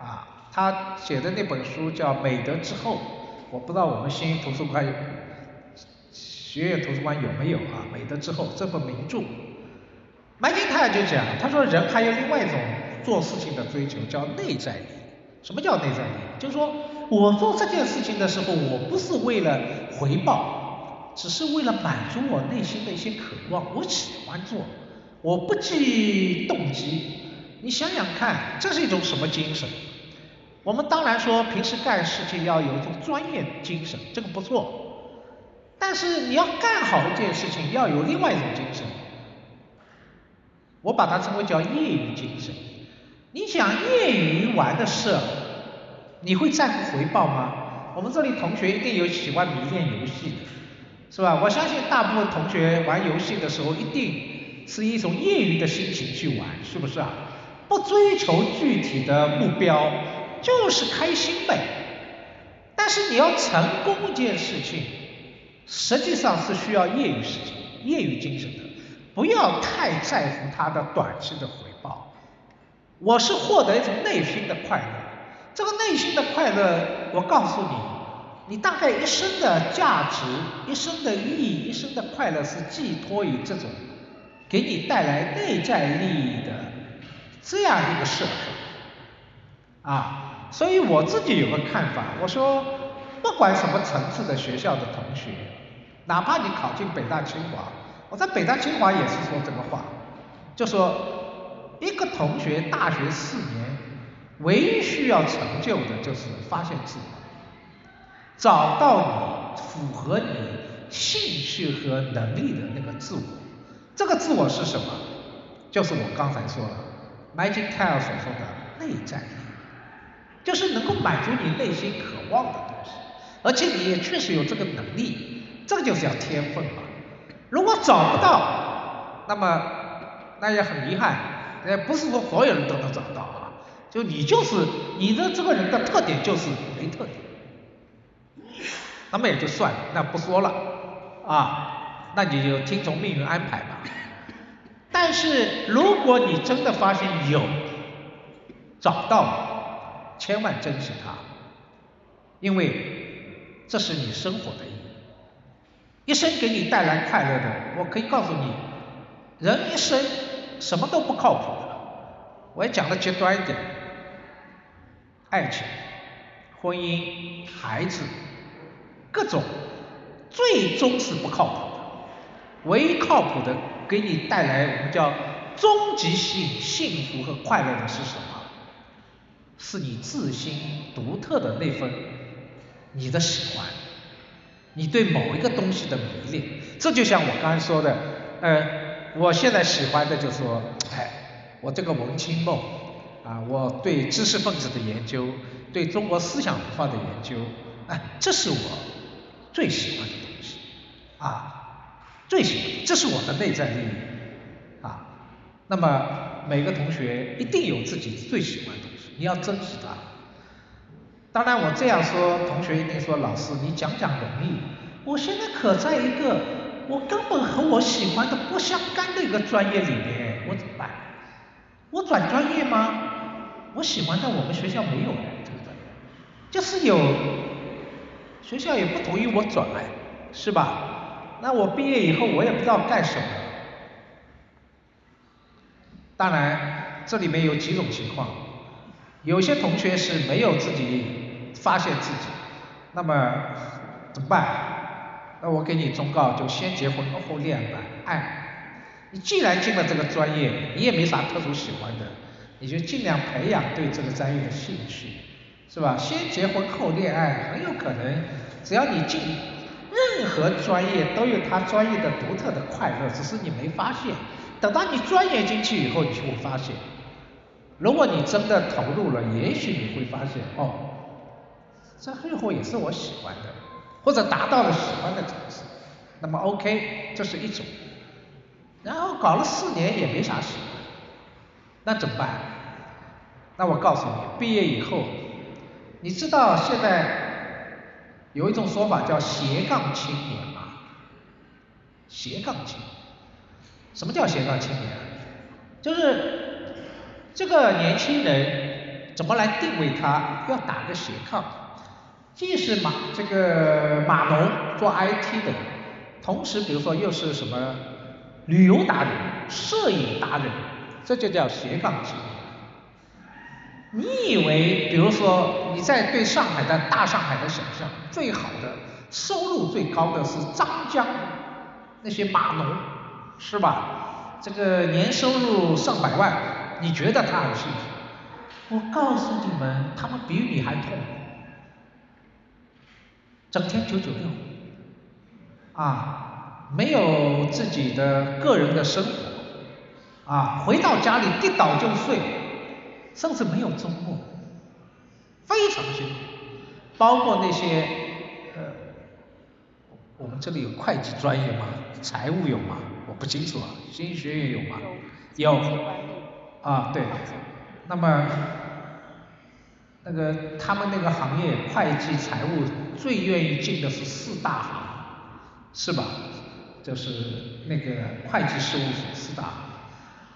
Speaker 2: 啊，他写的那本书叫《美德之后》，我不知道我们新图书馆、学院图书馆有没有啊，《美德之后》这本名著，Magic Tile 就讲，他说人还有另外一种做事情的追求，叫内在力。什么叫内在力？就是说我做这件事情的时候，我不是为了回报，只是为了满足我内心的一些渴望，我喜欢做。我不计动机，你想想看，这是一种什么精神？我们当然说平时干事情要有一种专业精神，这个不错。但是你要干好一件事情，要有另外一种精神，我把它称为叫业余精神。你想业余玩的事，你会在乎回报吗？我们这里同学一定有喜欢迷恋游戏的，是吧？我相信大部分同学玩游戏的时候一定。是一种业余的心情去玩，是不是啊？不追求具体的目标，就是开心呗。但是你要成功一件事情，实际上是需要业余时间、业余精神的，不要太在乎它的短期的回报。我是获得一种内心的快乐，这个内心的快乐，我告诉你，你大概一生的价值、一生的意义、一生的快乐是寄托于这种。给你带来内在利益的这样一个社会，啊，所以我自己有个看法，我说不管什么层次的学校的同学，哪怕你考进北大清华，我在北大清华也是说这个话，就说一个同学大学四年，唯一需要成就的就是发现自我，找到你符合你兴趣和能力的那个自我。这个自我是什么？就是我刚才说的，Magic Tile 所说的内在力，就是能够满足你内心渴望的东西，而且你也确实有这个能力，这个就是叫天分嘛。如果找不到，那么那也很遗憾，也，不是说所有人都能找到啊，就你就是你的这个人的特点就是没特点，那么也就算了，那不说了。啊，那你就听从命运安排吧。*laughs* 但是如果你真的发现有找到了，千万珍惜它，因为这是你生活的意义。一生给你带来快乐的，我可以告诉你，人一生什么都不靠谱的。我也讲的极端一点，爱情、婚姻、孩子，各种，最终是不靠谱的。唯一靠谱的，给你带来我们叫终极性幸福和快乐的是什么？是你自心独特的那份你的喜欢。你对某一个东西的迷恋，这就像我刚才说的，呃，我现在喜欢的就是说，哎，我这个文青梦，啊，我对知识分子的研究，对中国思想文化的研究，哎，这是我最喜欢的东西，啊，最喜欢，这是我的内在利益，啊，那么每个同学一定有自己最喜欢的东西，你要珍惜它。当然我这样说，同学一定说老师你讲讲容易。我现在可在一个我根本和我喜欢的不相干的一个专业里面，我怎么办？我转专业吗？我喜欢的我们学校没有这个专业，就是有学校也不同意我转，是吧？那我毕业以后我也不知道干什么。当然这里面有几种情况，有些同学是没有自己。发现自己，那么怎么办？那我给你忠告，就先结婚后恋爱。爱，你既然进了这个专业，你也没啥特殊喜欢的，你就尽量培养对这个专业的兴趣，是吧？先结婚后恋爱，很有可能，只要你进任何专业都有它专业的独特的快乐，只是你没发现。等到你钻研进去以后，你就会发现。如果你真的投入了，也许你会发现，哦。这最后也是我喜欢的，或者达到了喜欢的层次，那么 OK，这是一种。然后搞了四年也没啥喜欢，那怎么办？那我告诉你，毕业以后，你知道现在有一种说法叫斜杠青年吗？斜杠青年，什么叫斜杠青年？就是这个年轻人怎么来定位他？要打个斜杠。既是码这个码农做 IT 的，同时比如说又是什么旅游达人、摄影达人，这就叫斜杠青年。你以为比如说你在对上海的大上海的想象，最好的收入最高的是张江那些码农，是吧？这个年收入上百万，你觉得他很幸福？我告诉你们，他们比你还痛苦。整天九九六，啊，没有自己的个人的生活，啊，回到家里一倒就睡，甚至没有周末，非常辛苦。包括那些呃，我们这里有会计专业吗？财务有吗？我不清楚啊。经济学院有吗？有。啊，对。那么。那个他们那个行业会计财务最愿意进的是四大行，是吧？就是那个会计事务所四大，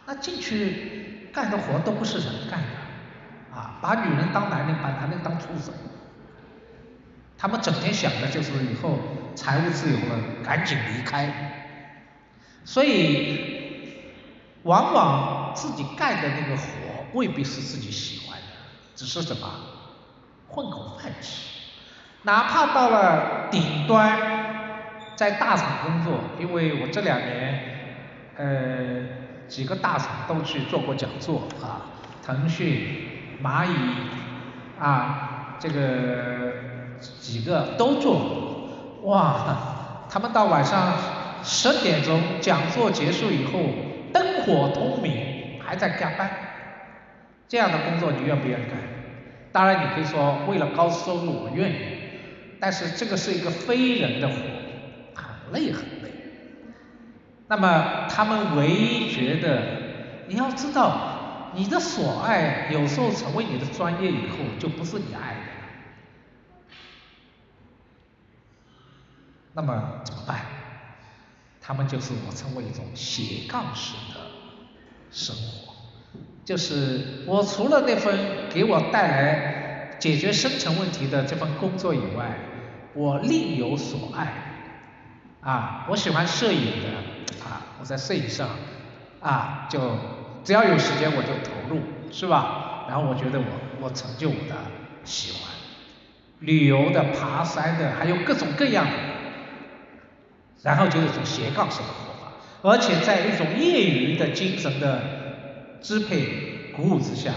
Speaker 2: 那进去干的活都不是人干的，啊，把女人当男人，把男人当畜生。他们整天想的就是以后财务自由了，赶紧离开。所以，往往自己干的那个活未必是自己喜欢的。只是什么混口饭吃，哪怕到了顶端，在大厂工作，因为我这两年呃几个大厂都去做过讲座啊，腾讯、蚂蚁啊，这个几个都做，哇，他们到晚上十点钟讲座结束以后，灯火通明，还在加班。这样的工作你愿不愿意干？当然你可以说为了高收入我愿意，但是这个是一个非人的活，很累很累。那么他们唯一觉得，你要知道，你的所爱有时候成为你的专业以后，就不是你爱的了。那么怎么办？他们就是我称为一种斜杠式的生活，就是我除了那份给我带来解决深层问题的这份工作以外，我另有所爱。啊，我喜欢摄影的，啊，我在摄影上，啊，就只要有时间我就投入，是吧？然后我觉得我我成就我的喜欢，旅游的、爬山的，还有各种各样的，然后就是一种斜杠式的活法，而且在一种业余的精神的支配鼓舞之下，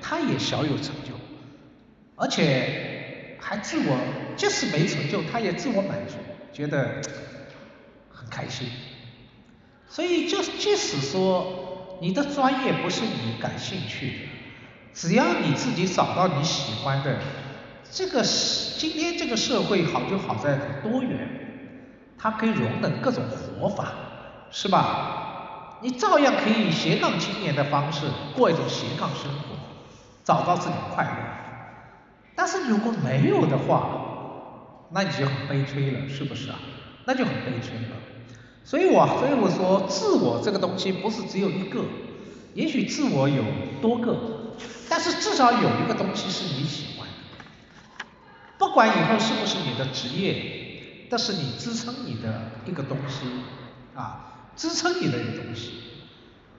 Speaker 2: 他也小有成就，而且还自我，即使没成就，他也自我满足，觉得。开心，所以就即使说你的专业不是你感兴趣的，只要你自己找到你喜欢的，这个是今天这个社会好就好在多元，它可以容忍各种活法，是吧？你照样可以斜杠青年的方式过一种斜杠生活，找到自己快乐。但是如果没有的话，那你就很悲催了，是不是啊？那就很悲催了。所以我所以我说，自我这个东西不是只有一个，也许自我有多个，但是至少有一个东西是你喜欢的，不管以后是不是你的职业，这是你支撑你的一个东西啊，支撑你的一个东西。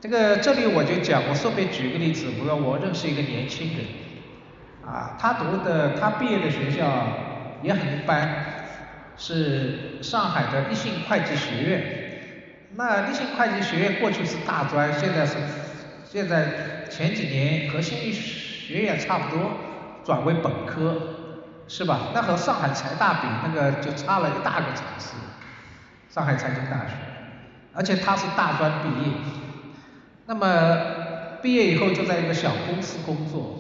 Speaker 2: 这个这里我就讲，我顺便举个例子，比如说我认识一个年轻人，啊，他读的他毕业的学校也很一般。是上海的立信会计学院，那立信会计学院过去是大专，现在是现在前几年和信义学院差不多，转为本科，是吧？那和上海财大比，那个就差了一大个层次。上海财经大学，而且他是大专毕业，那么毕业以后就在一个小公司工作。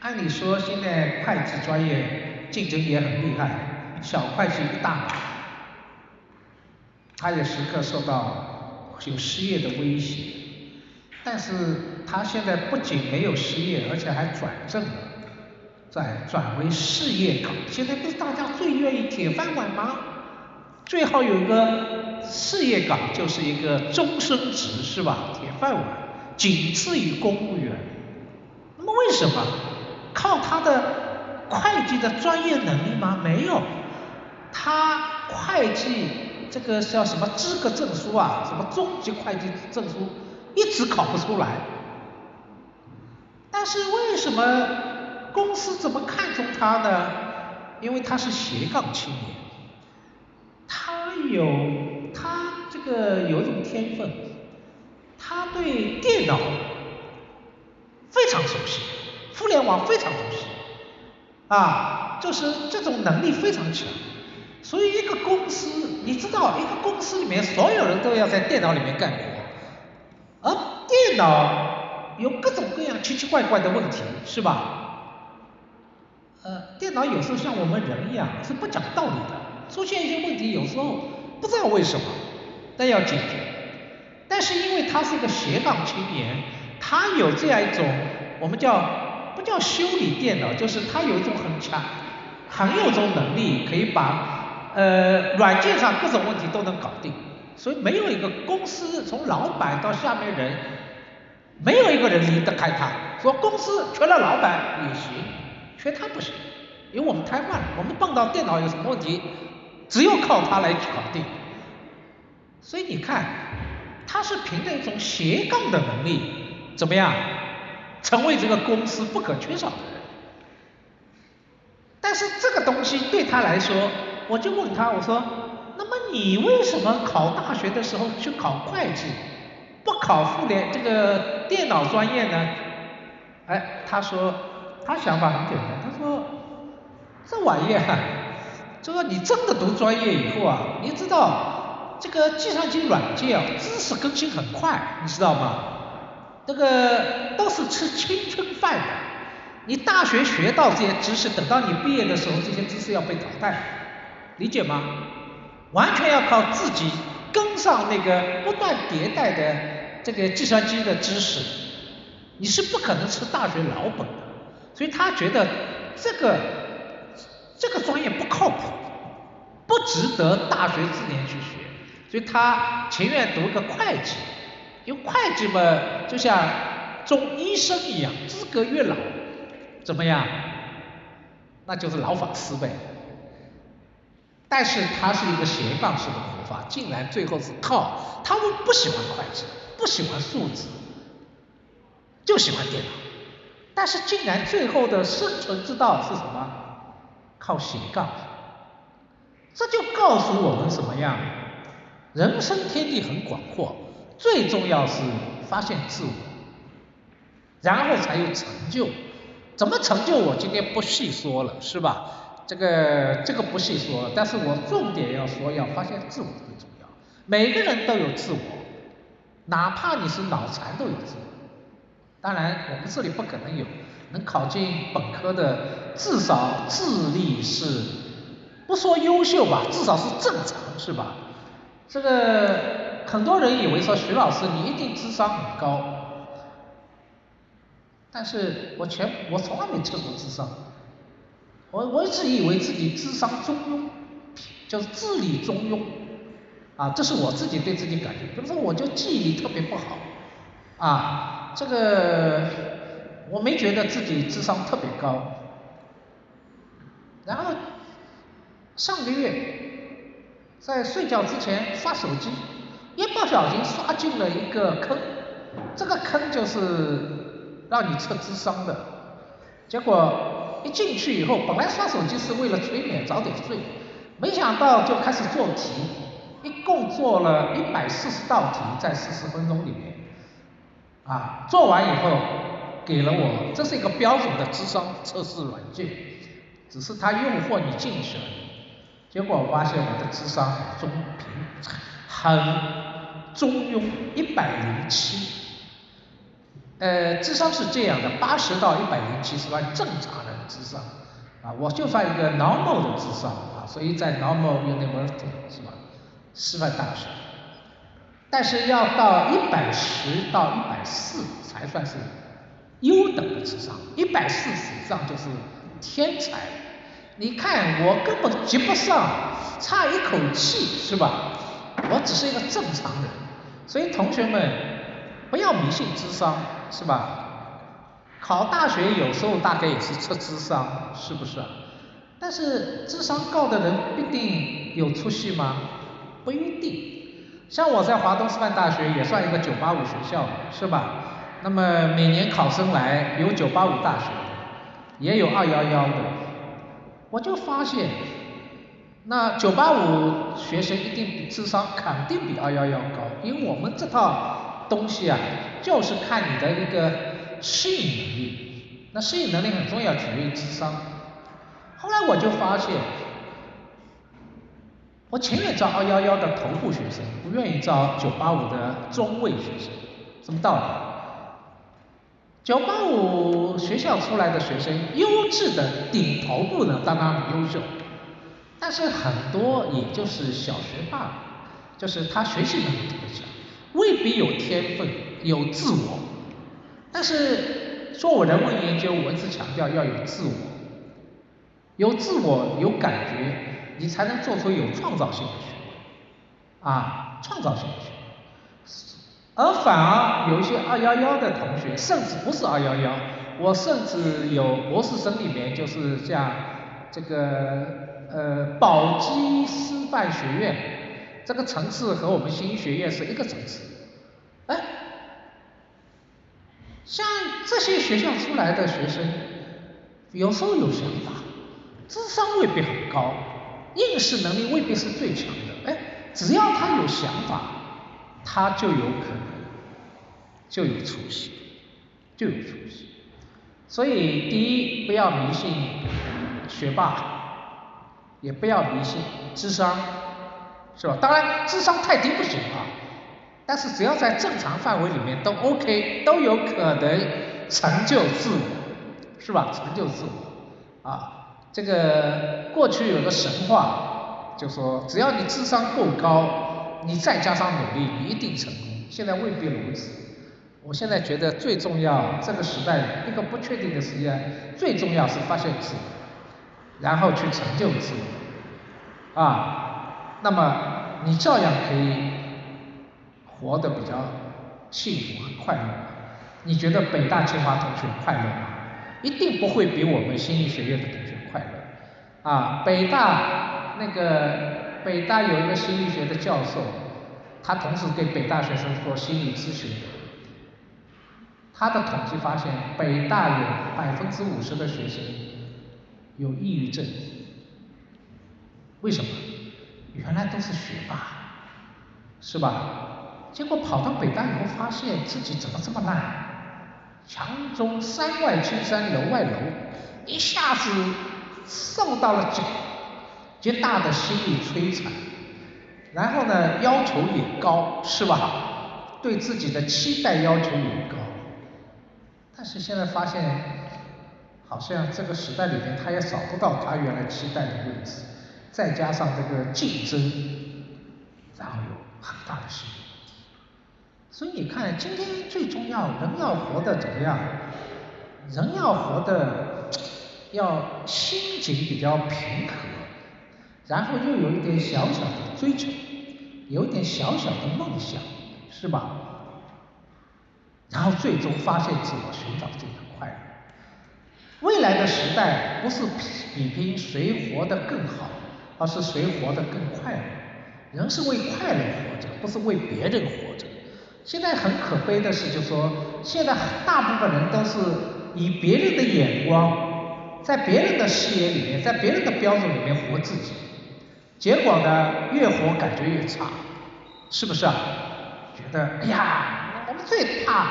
Speaker 2: 按理说现在会计专业竞争也很厉害。小会计一个大把，他也时刻受到有失业的威胁，但是他现在不仅没有失业，而且还转正了，在转为事业岗。现在不是大家最愿意铁饭碗吗？最好有一个事业岗，就是一个终身职，是吧？铁饭碗，仅次于公务员。那么为什么？靠他的会计的专业能力吗？没有。他会计这个叫什么资格证书啊？什么中级会计证书一直考不出来。但是为什么公司这么看重他呢？因为他是斜杠青年，他有他这个有一种天分，他对电脑非常熟悉，互联网非常熟悉，啊，就是这种能力非常强。所以一个公司，你知道，一个公司里面所有人都要在电脑里面干活，而电脑有各种各样奇奇怪怪的问题，是吧？呃，电脑有时候像我们人一样是不讲道理的，出现一些问题有时候不知道为什么，但要解决。但是因为他是一个斜杠青年，他有这样一种我们叫不叫修理电脑，就是他有一种很强、很有种能力，可以把。呃，软件上各种问题都能搞定，所以没有一个公司从老板到下面人，没有一个人离得开他。说公司缺了老板也行，缺他不行，因为我们太慢了，我们碰到电脑有什么问题，只有靠他来搞定。所以你看，他是凭着一种斜杠的能力，怎么样，成为这个公司不可缺少的人。但是这个东西对他来说，我就问他，我说，那么你为什么考大学的时候去考会计，不考互联这个电脑专业呢？哎，他说，他想法很简单，他说，这玩意儿啊，就说你真的读专业以后啊，你知道这个计算机软件啊，知识更新很快，你知道吗？这个都是吃青春饭的，你大学学到这些知识，等到你毕业的时候，这些知识要被淘汰。理解吗？完全要靠自己跟上那个不断迭代的这个计算机的知识，你是不可能吃大学老本的。所以他觉得这个这个专业不靠谱，不值得大学四年去学。所以他情愿读个会计，因为会计嘛就像中医生一样，资格越老怎么样，那就是老法师呗。但是他是一个斜杠式的活法，竟然最后是靠他们不喜欢会计，不喜欢数字，就喜欢电脑，但是竟然最后的生存之道是什么？靠斜杠，这就告诉我们什么样？人生天地很广阔，最重要是发现自我，然后才有成就。怎么成就？我今天不细说了，是吧？这个这个不细说，但是我重点要说，要发现自我最重要。每个人都有自我，哪怕你是脑残都有自我。当然，我们这里不可能有能考进本科的，至少智力是不说优秀吧，至少是正常，是吧？这个很多人以为说徐老师你一定智商很高，但是我全我从来没测过智商。我我一直以为自己智商中庸，就是智力中庸，啊，这是我自己对自己感觉，比如说我就记忆力特别不好，啊，这个我没觉得自己智商特别高，然后上个月在睡觉之前刷手机，一不小心刷进了一个坑，这个坑就是让你测智商的，结果。一进去以后，本来刷手机是为了催眠早点睡，没想到就开始做题，一共做了一百四十道题在四十分钟里面，啊，做完以后给了我，这是一个标准的智商测试软件，只是它诱惑你进去了，结果我发现我的智商中平，很中庸，一百零七。呃，智商是这样的，八十到一百零七是算正常的智商，啊，我就算一个 normal 的智商啊，所以在 normal university 是吧，师范大学，但是要到一百十到一百四才算是优等的智商，一百四以上就是天才，你看我根本及不上，差一口气是吧？我只是一个正常人，所以同学们不要迷信智商。是吧？考大学有时候大概也是测智商，是不是？但是智商高的人必定有出息吗？不一定。像我在华东师范大学也算一个九八五学校，是吧？那么每年考生来有九八五大学，也有二幺幺的。我就发现，那九八五学生一定比智商肯定比二幺幺高，因为我们这套东西啊。就是看你的一个适应能力，那适应能力很重要，取决于智商。后来我就发现，我情愿招二幺幺的头部学生，不愿意招九八五的中位学生，什么道理？九八五学校出来的学生，优质的顶头部呢，当然很优秀，但是很多也就是小学霸，就是他学习能力特别强，未必有天分。有自我，但是说我人文研究，文字强调要有自我，有自我有感觉，你才能做出有创造性的学问，啊，创造性的学问，而反而有一些二幺幺的同学，甚至不是二幺幺，我甚至有博士生里面就是像这个呃宝鸡师范学院，这个层次和我们新学院是一个层次，哎。像这些学校出来的学生，有时候有想法，智商未必很高，应试能力未必是最强的，哎，只要他有想法，他就有可能，就有出息，就有出息。所以第一，不要迷信学霸，也不要迷信智商，是吧？当然智商太低不行啊。但是只要在正常范围里面都 OK，都有可能成就自我，是吧？成就自我啊，这个过去有个神话，就说只要你智商够高，你再加上努力，你一定成功。现在未必如此。我现在觉得最重要，这个时代一个不确定的时间，最重要是发现自我，然后去成就自我啊。那么你照样可以活得比较幸福和快乐。你觉得北大清华同学快乐吗？一定不会比我们心理学院的同学快乐。啊，北大那个北大有一个心理学的教授，他同时给北大学生做心理咨询。他的统计发现，北大有百分之五十的学生有抑郁症。为什么？原来都是学霸，是吧？结果跑到北大以后，发现自己怎么这么烂？墙中山外青山楼外楼，一下子受到了极极大的心理摧残。然后呢，要求也高，是吧？对自己的期待要求也高。但是现在发现，好像这个时代里面，他也找不到他原来期待的位置。再加上这个竞争，然后有很大的失望。所以你看，今天最重要，人要活得怎么样？人要活得要心境比较平和，然后又有一点小小的追求，有一点小小的梦想，是吧？然后最终发现自我，寻找自己的快乐。未来的时代不是比比拼谁活得更好。而是谁活得更快乐？人是为快乐活着，不是为别人活着。现在很可悲的是，就说现在大部分人都是以别人的眼光，在别人的视野里面，在别人的标准里面活自己，结果呢，越活感觉越差，是不是啊？觉得哎呀，我们最怕、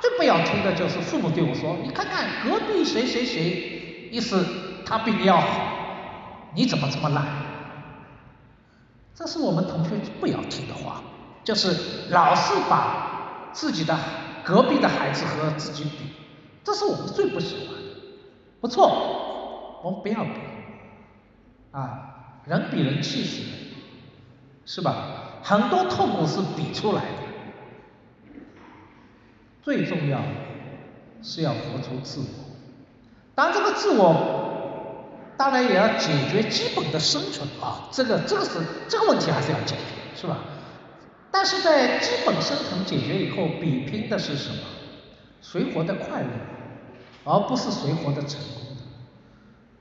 Speaker 2: 最不要听的就是父母对我说：“你看看隔壁谁谁谁，意思他比你要好。”你怎么这么烂？这是我们同学不要听的话，就是老是把自己的隔壁的孩子和自己比，这是我们最不喜欢的。不错，我们不要比，啊，人比人气死人，是吧？很多痛苦是比出来的，最重要的是要活出自我。当这个自我。当然也要解决基本的生存啊，这个这个是这个问题还是要解决，是吧？但是在基本生存解决以后，比拼的是什么？谁活得快乐，而不是谁活得成功。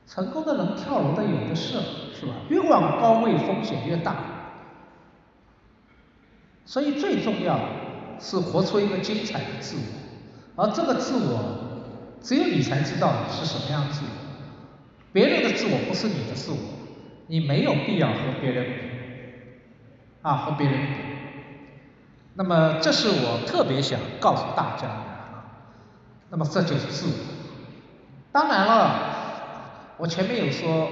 Speaker 2: 成功的人跳楼的有的是，是吧？越往高位风险越大。所以最重要是活出一个精彩的自我，而这个自我只有你才知道是什么样自我。别人的自我不是你的自我，你没有必要和别人比，啊，和别人比。那么，这是我特别想告诉大家的啊。那么，这就是自我。当然了，我前面有说，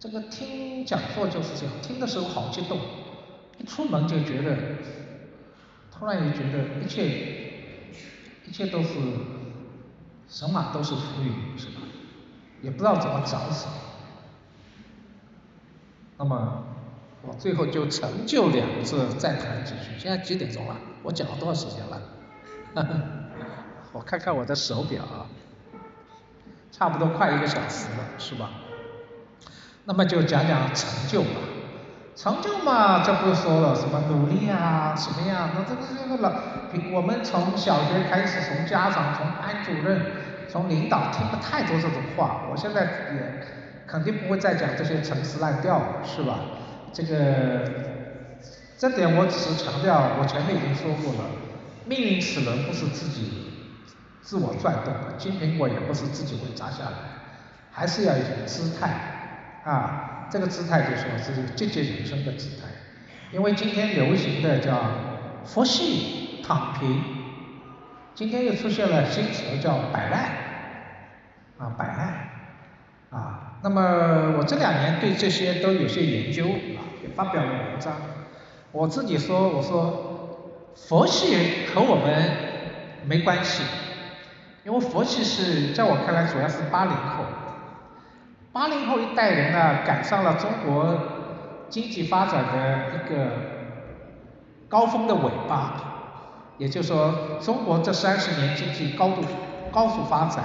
Speaker 2: 这个听讲座就是这样，听的时候好激动，一出门就觉得，突然也觉得一切，一切都是神马都是浮云，是吧？也不知道怎么找死。那么我最后就成就两个字再谈几句。现在几点钟了？我讲了多少时间了？*laughs* 我看看我的手表啊，差不多快一个小时了，是吧？那么就讲讲成就吧。成就嘛，这不说了，什么努力啊，什么样？那这个这个老，我们从小学开始，从家长，从班主任。从领导听了太多这种话，我现在也肯定不会再讲这些陈词滥调了，是吧？这个这点我只是强调，我前面已经说过了，命运齿轮不是自己自我转动的，金苹果也不是自己会砸下来，还是要一种姿态啊，这个姿态就说是积极人生的姿态，因为今天流行的叫佛系躺平。今天又出现了新词叫摆烂，啊摆烂，那么我这两年对这些都有些研究，啊，也发表了文章。我自己说，我说佛系和我们没关系，因为佛系是在我看来主要是八零后，八零后一代人呢赶上了中国经济发展的一个高峰的尾巴。也就是说，中国这三十年经济高度高速发展，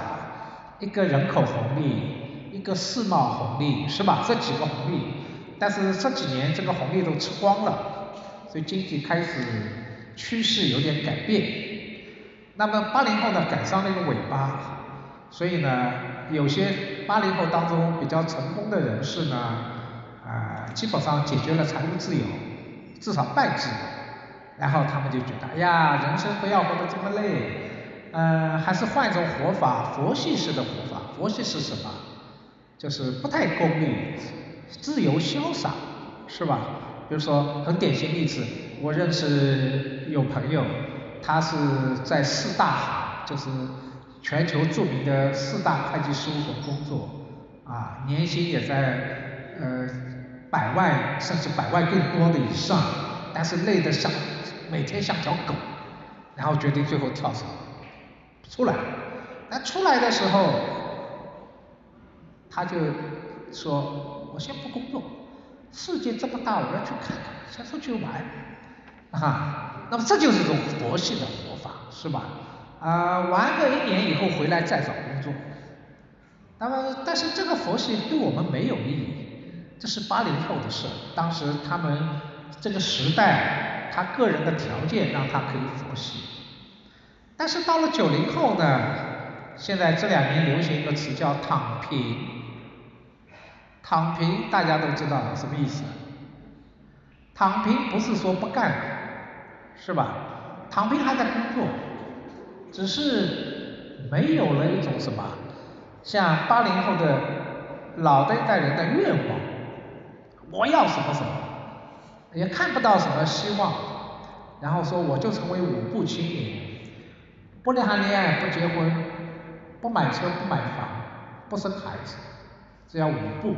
Speaker 2: 一个人口红利，一个世贸红利，是吧？这几个红利但是这几年这个红利都吃光了，所以经济开始趋势有点改变。那么八零后呢赶上了一个尾巴，所以呢有些八零后当中比较成功的人士呢，啊基本上解决了财务自由，至少半自由，然后他们就觉得，哎呀人生不要活得这么累，嗯还是换一种活法，佛系式的活法，佛系是什么？就是不太功利，自由潇洒，是吧？比如说很典型例子，我认识有朋友。他是在四大行，就是全球著名的四大会计事务所工作，啊，年薪也在呃百万甚至百万更多的以上，但是累得像每天像条狗，然后决定最后跳槽出来，那出来的时候，他就说，我先不工作，世界这么大，我要去看看，先出去玩，啊。那么这就是一种佛系的活法，是吧？啊，玩个一年以后回来再找工作。那么，但是这个佛系对我们没有意义，这是八零后的事，当时他们这个时代，他个人的条件让他可以佛系。但是到了九零后呢，现在这两年流行一个词叫躺平，躺平大家都知道什么意思？躺平不是说不干。是吧？躺平还在工作，只是没有了一种什么，像八零后的老的一代人的愿望，我要什么什么，也看不到什么希望，然后说我就成为五步青年，不谈恋爱不结婚，不买车不买房不生孩子，只要五步，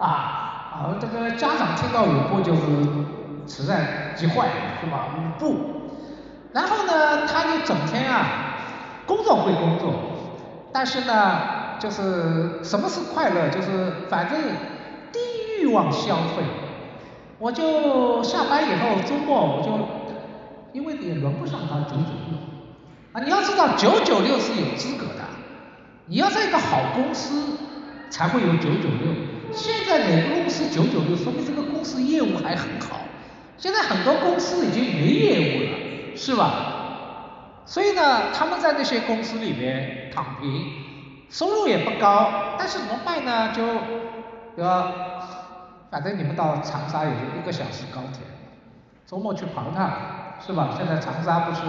Speaker 2: 啊啊这个家长听到五步就是。实在急坏了，是吧？五步，然后呢，他就整天啊，工作归工作，但是呢，就是什么是快乐？就是反正低欲望消费，我就下班以后周末我就，因为也轮不上他九九六，啊，你要知道九九六是有资格的，你要在一个好公司才会有九九六，现在哪个公司九九六，说明这个公司业务还很好。现在很多公司已经没业务了，是吧？所以呢，他们在那些公司里面躺平，收入也不高，但是怎么办呢？就，对吧？反正你们到长沙也就一个小时高铁，周末去跑趟，是吧？现在长沙不是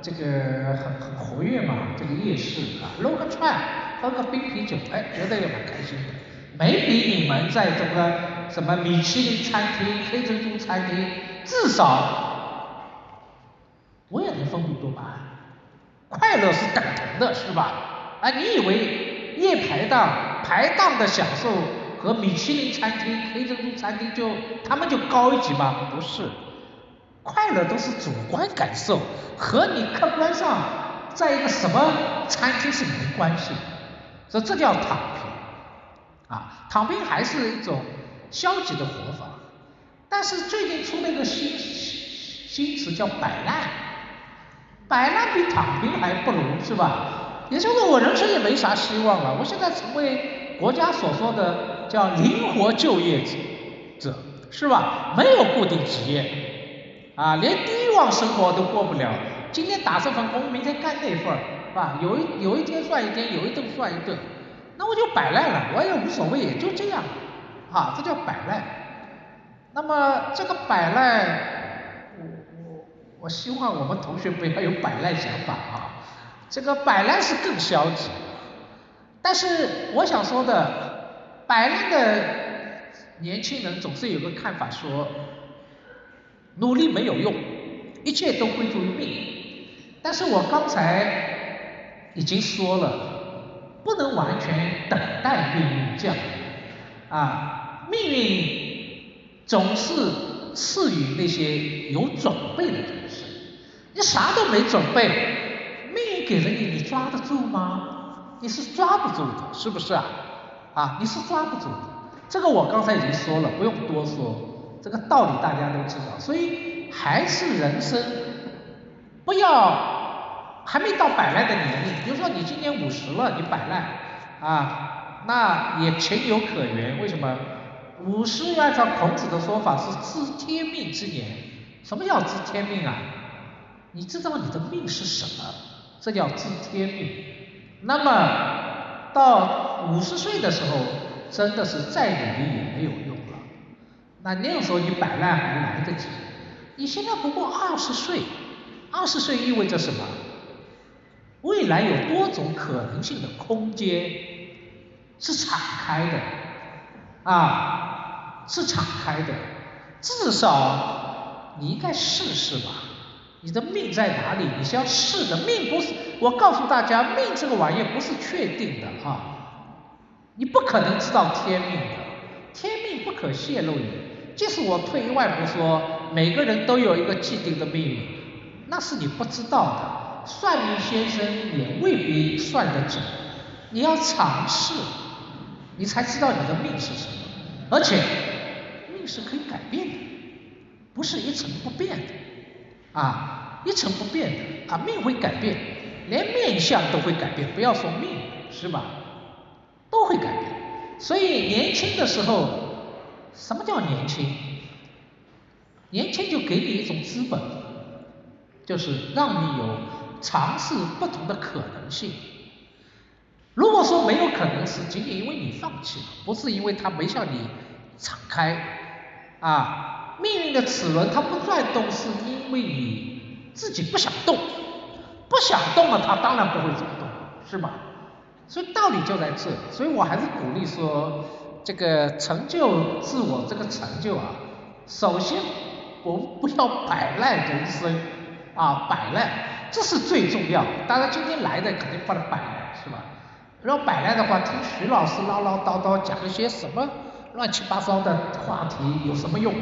Speaker 2: 这个很很活跃嘛，这个夜市啊，撸个串，喝个冰啤酒，哎，觉得也蛮开心的，没比你们在这个。什么米其林餐厅、黑珍珠餐厅，至少我也能分泌多巴胺，快乐是等同的，是吧？啊，你以为夜排档排档的享受和米其林餐厅、黑珍珠餐厅就他们就高一级吗？不是，快乐都是主观感受，和你客观上在一个什么餐厅是没关系，所以这叫躺，啊，躺平还是一种。消极的活法，但是最近出了一个新新词叫摆烂，摆烂比躺平还不如是吧？也就是我人生也没啥希望了，我现在成为国家所说的叫灵活就业者，是吧？没有固定职业，啊，连低欲望生活都过不了，今天打这份工，明天干那份儿，是吧？有一有一天算一天，有一顿算一顿，那我就摆烂了，我也无所谓，也就这样。啊，这叫摆烂。那么这个摆烂，我我我希望我们同学不要有摆烂想法啊。这个摆烂是更消极。但是我想说的，摆烂的年轻人总是有个看法说，努力没有用，一切都归咎于命。但是我刚才已经说了，不能完全等待命运降临啊。命运总是赐予那些有准备的人士。你啥都没准备，命运给了你，你抓得住吗？你是抓不住的，是不是啊？啊，你是抓不住的。这个我刚才已经说了，不用多说，这个道理大家都知道。所以还是人生，不要还没到摆烂的年龄。比如说你今年五十了，你摆烂啊，那也情有可原。为什么？五十按照孔子的说法是知天命之年。什么叫知天命啊？你知道你的命是什么？这叫知天命。那么到五十岁的时候，真的是再努力也没有用了。那那个时候你摆烂还来得及。你现在不过二十岁，二十岁意味着什么？未来有多种可能性的空间是敞开的啊，是敞开的。至少你应该试试吧。你的命在哪里？你是要试的。命不是，我告诉大家，命这个玩意不是确定的啊。你不可能知道天命的，天命不可泄露的。即使我退一万步说，每个人都有一个既定的命运，那是你不知道的。算命先生也未必算得准。你要尝试，你才知道你的命是什么。而且，命是可以改变的，不是一成不变的。啊，一成不变的啊，命会改变，连面相都会改变，不要说命，是吧？都会改变。所以年轻的时候，什么叫年轻？年轻就给你一种资本，就是让你有尝试不同的可能性。如果说没有可能，是仅仅因为你放弃了，不是因为他没向你敞开啊。命运的齿轮它不转动，是因为你自己不想动，不想动了，它当然不会走动，是吧？所以道理就在这，所以我还是鼓励说，这个成就自我这个成就啊，首先我们不要摆烂人生啊，摆烂这是最重要。当然今天来的肯定不能摆烂，是吧？要摆烂的话，听徐老师唠唠叨叨讲一些什么乱七八糟的话题，有什么用？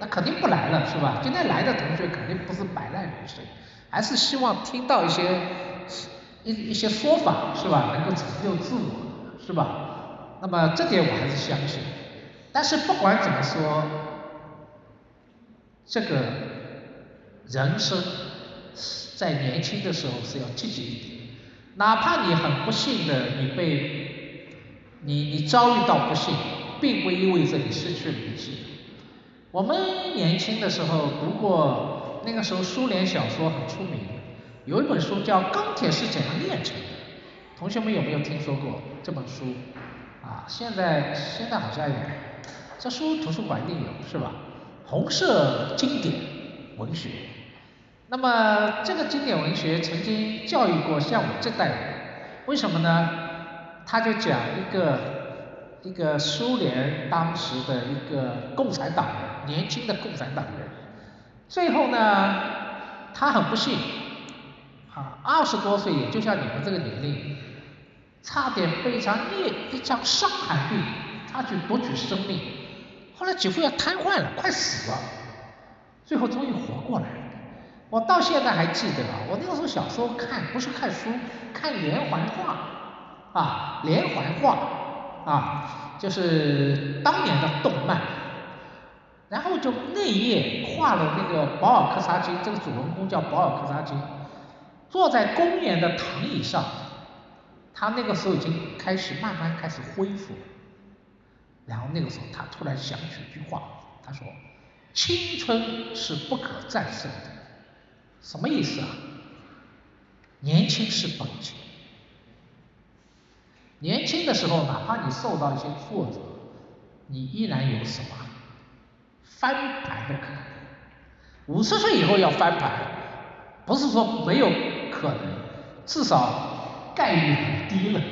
Speaker 2: 那肯定不来了，是吧？今天来的同学肯定不是摆烂人生，还是希望听到一些一一些说法，是吧？能够成就自我，是吧？那么这点我还是相信。但是不管怎么说，这个人生在年轻的时候是要积极一点，哪怕你很不幸的你被你你遭遇到不幸，并不意味着你失去理智。我们年轻的时候读过，那个时候苏联小说很出名，有一本书叫《钢铁是怎样炼成的》，同学们有没有听说过这本书？啊，现在现在好像有，这书图书馆一定有，是吧？红色经典文学。那么这个经典文学曾经教育过像我这代人，为什么呢？他就讲一个。一个苏联当时的一个共产党人，年轻的共产党人，最后呢，他很不幸，啊，二十多岁，也就像你们这个年龄，差点被一场烈一场伤寒病，差去夺取生命，后来几乎要瘫痪了，快死了，最后终于活过来了。我到现在还记得啊，我那个时候小时候看，不是看书，看连环画，啊，连环画。啊，就是当年的动漫，然后就那一页画了那个保尔柯察金，这个主人公叫保尔柯察金，坐在公园的躺椅上，他那个时候已经开始慢慢开始恢复，然后那个时候他突然想起一句话，他说：“青春是不可战胜的。”什么意思啊？年轻是本钱。年轻的时候，哪怕你受到一些挫折，你依然有什么翻盘的可能。五十岁以后要翻盘，不是说没有可能，至少概率很低了。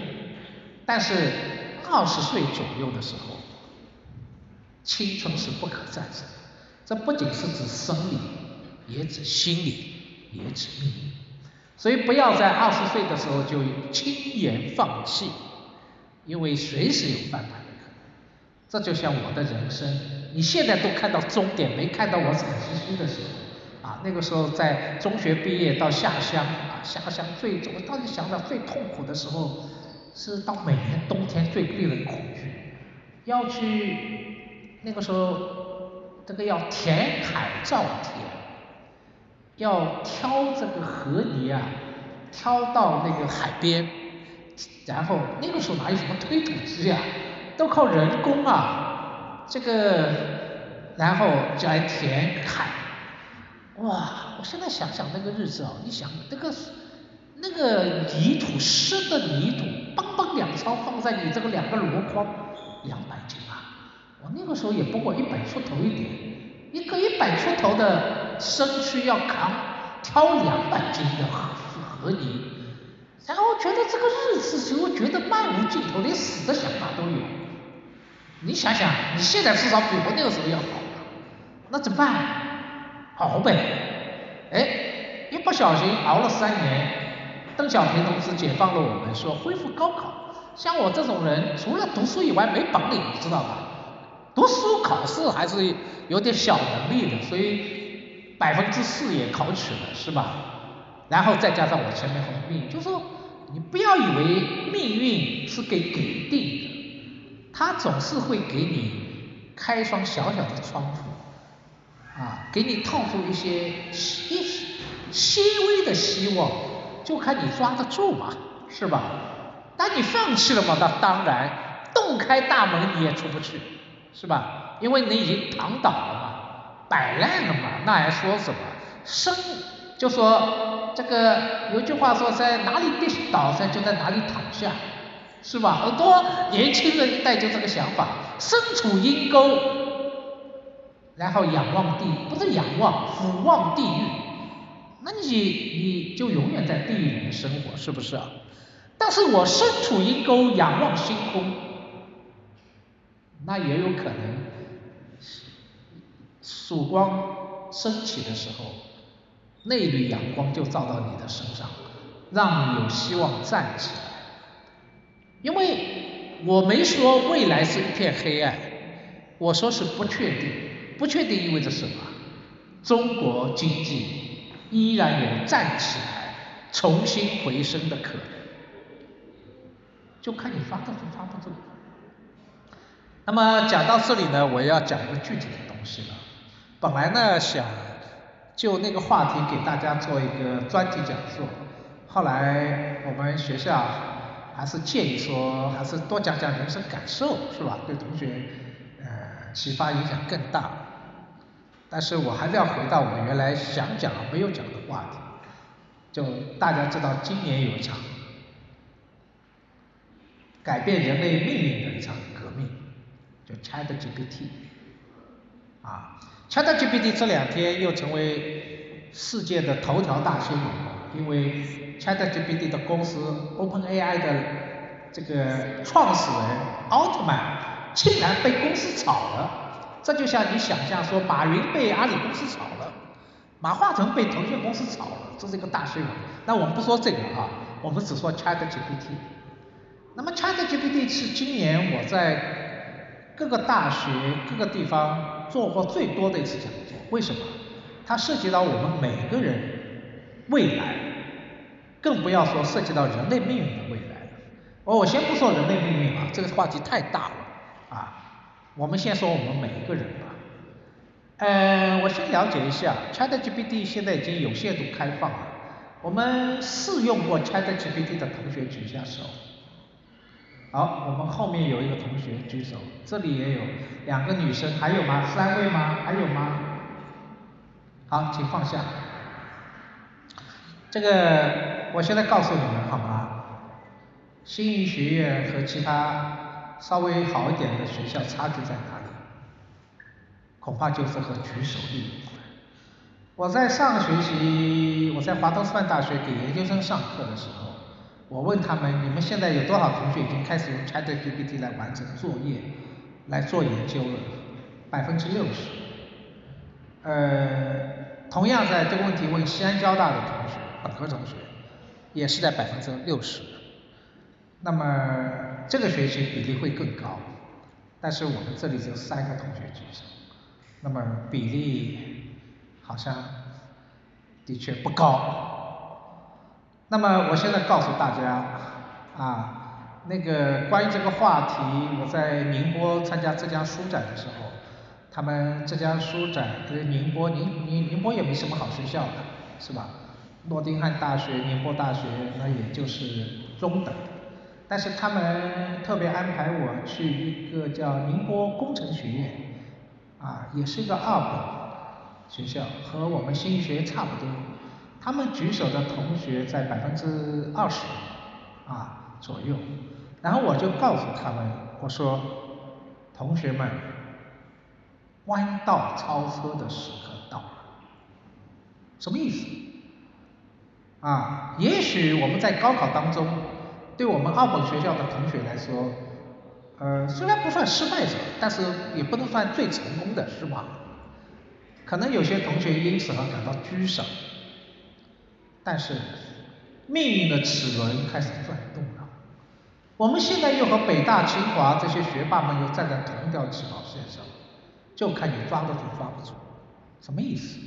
Speaker 2: 但是二十岁左右的时候，青春是不可战胜。这不仅是指生理，也指心理，也致命。所以不要在二十岁的时候就轻言放弃。因为随时有翻盘的可能，这就像我的人生，你现在都看到终点，没看到我惨兮兮的时候，啊，*laughs* 那个时候在中学毕业到下乡，啊，下乡最，我当时想到最痛苦的时候，是到每年冬天最令人恐惧，要去那个时候，这个要填海造田，要挑这个河泥啊，挑到那个海边。然后那个时候哪有什么推土机呀，都靠人工啊，这个然后就来填海，哇，我现在想想那个日子哦，你想那个那个泥土湿的泥土，梆梆两勺放在你这个两个箩筐，两百斤啊，我那个时候也不过一百出头一点，一个一百出头的身躯要扛挑两百斤的河河泥。然后觉得这个日子使我觉得漫无尽头，连死的想法都有。你想想，你现在至少比我那个时候要好，那怎么办？熬呗。哎，一不小心熬了三年，邓小平同志解放了我们，说恢复高考。像我这种人，除了读书以外没本领，你知道吧？读书考试还是有点小能力的，所以百分之四也考取了，是吧？然后再加上我前面很命，就说。你不要以为命运是给给定的，它总是会给你开一双小小的窗户，啊，给你透出一些一些细微的希望，就看你抓得住嘛，是吧？当你放弃了嘛，那当然，洞开大门你也出不去，是吧？因为你已经躺倒了嘛，摆烂了嘛，那还说什么？生就说。这个有句话说，在哪里跌倒噻，就在哪里躺下，是吧？很多年轻人一代就这个想法，身处阴沟，然后仰望地，不是仰望，俯望地狱，那你你就永远在地狱里面生活，是不是啊？但是我身处阴沟，仰望星空，那也有可能，曙光升起的时候。那缕阳光就照到你的身上，让你有希望站起来。因为我没说未来是一片黑暗，我说是不确定。不确定意味着什么？中国经济依然有站起来、重新回升的可能，就看你发得住发不住。那么讲到这里呢，我要讲一个具体的东西了。本来呢想。就那个话题给大家做一个专题讲座，后来我们学校还是建议说，还是多讲讲人生感受，是吧？对同学呃启发影响更大。但是我还是要回到我原来想讲没有讲的话题，就大家知道今年有一场改变人类命运的一场，叫 ChatGPT，啊。ChatGPT 这两天又成为世界的头条大新闻，因为 ChatGPT 的公司 OpenAI 的这个创始人奥特曼竟然被公司炒了，这就像你想象说马云被阿里公司炒了，马化腾被腾讯公司炒了，这是一个大新闻。那我们不说这个啊，我们只说 ChatGPT。那么 ChatGPT 是今年我在各个大学各个地方。做过最多的一次讲座，为什么？它涉及到我们每个人未来，更不要说涉及到人类命运的未来了。我先不说人类命运啊，这个话题太大了啊。我们先说我们每一个人吧。呃，我先了解一下，ChatGPT 现在已经有限度开放了。我们试用过 ChatGPT 的同学举一下手。好，我们后面有一个同学举手，这里也有两个女生，还有吗？三位吗？还有吗？好，请放下。这个，我现在告诉你们好吗？新余学院和其他稍微好一点的学校差距在哪里？恐怕就是和举手率有关。我在上个学期，我在华东师范大学给研究生上课的时候。我问他们，你们现在有多少同学已经开始用 ChatGPT 来完成作业、来做研究了？百分之六十。呃，同样在这个问题问西安交大的同学，本科同学，也是在百分之六十。那么这个学期比例会更高，但是我们这里只有三个同学举手，那么比例好像的确不高。那么我现在告诉大家啊，那个关于这个话题，我在宁波参加浙江书展的时候，他们浙江书展跟宁波宁宁宁波也没什么好学校的，是吧？诺丁汉大学、宁波大学那也就是中等。但是他们特别安排我去一个叫宁波工程学院，啊，也是一个二本学校，和我们新学差不多。他们举手的同学在百分之二十啊左右，然后我就告诉他们，我说，同学们，弯道超车的时刻到了，什么意思？啊，也许我们在高考当中，对我们二本学校的同学来说，呃，虽然不算失败者，但是也不能算最成功的，是吧？可能有些同学因此而感到沮丧。但是，命运的齿轮开始转动了。我们现在又和北大、清华这些学霸们又站在同一条起跑线上，就看你抓得住抓不住。什么意思？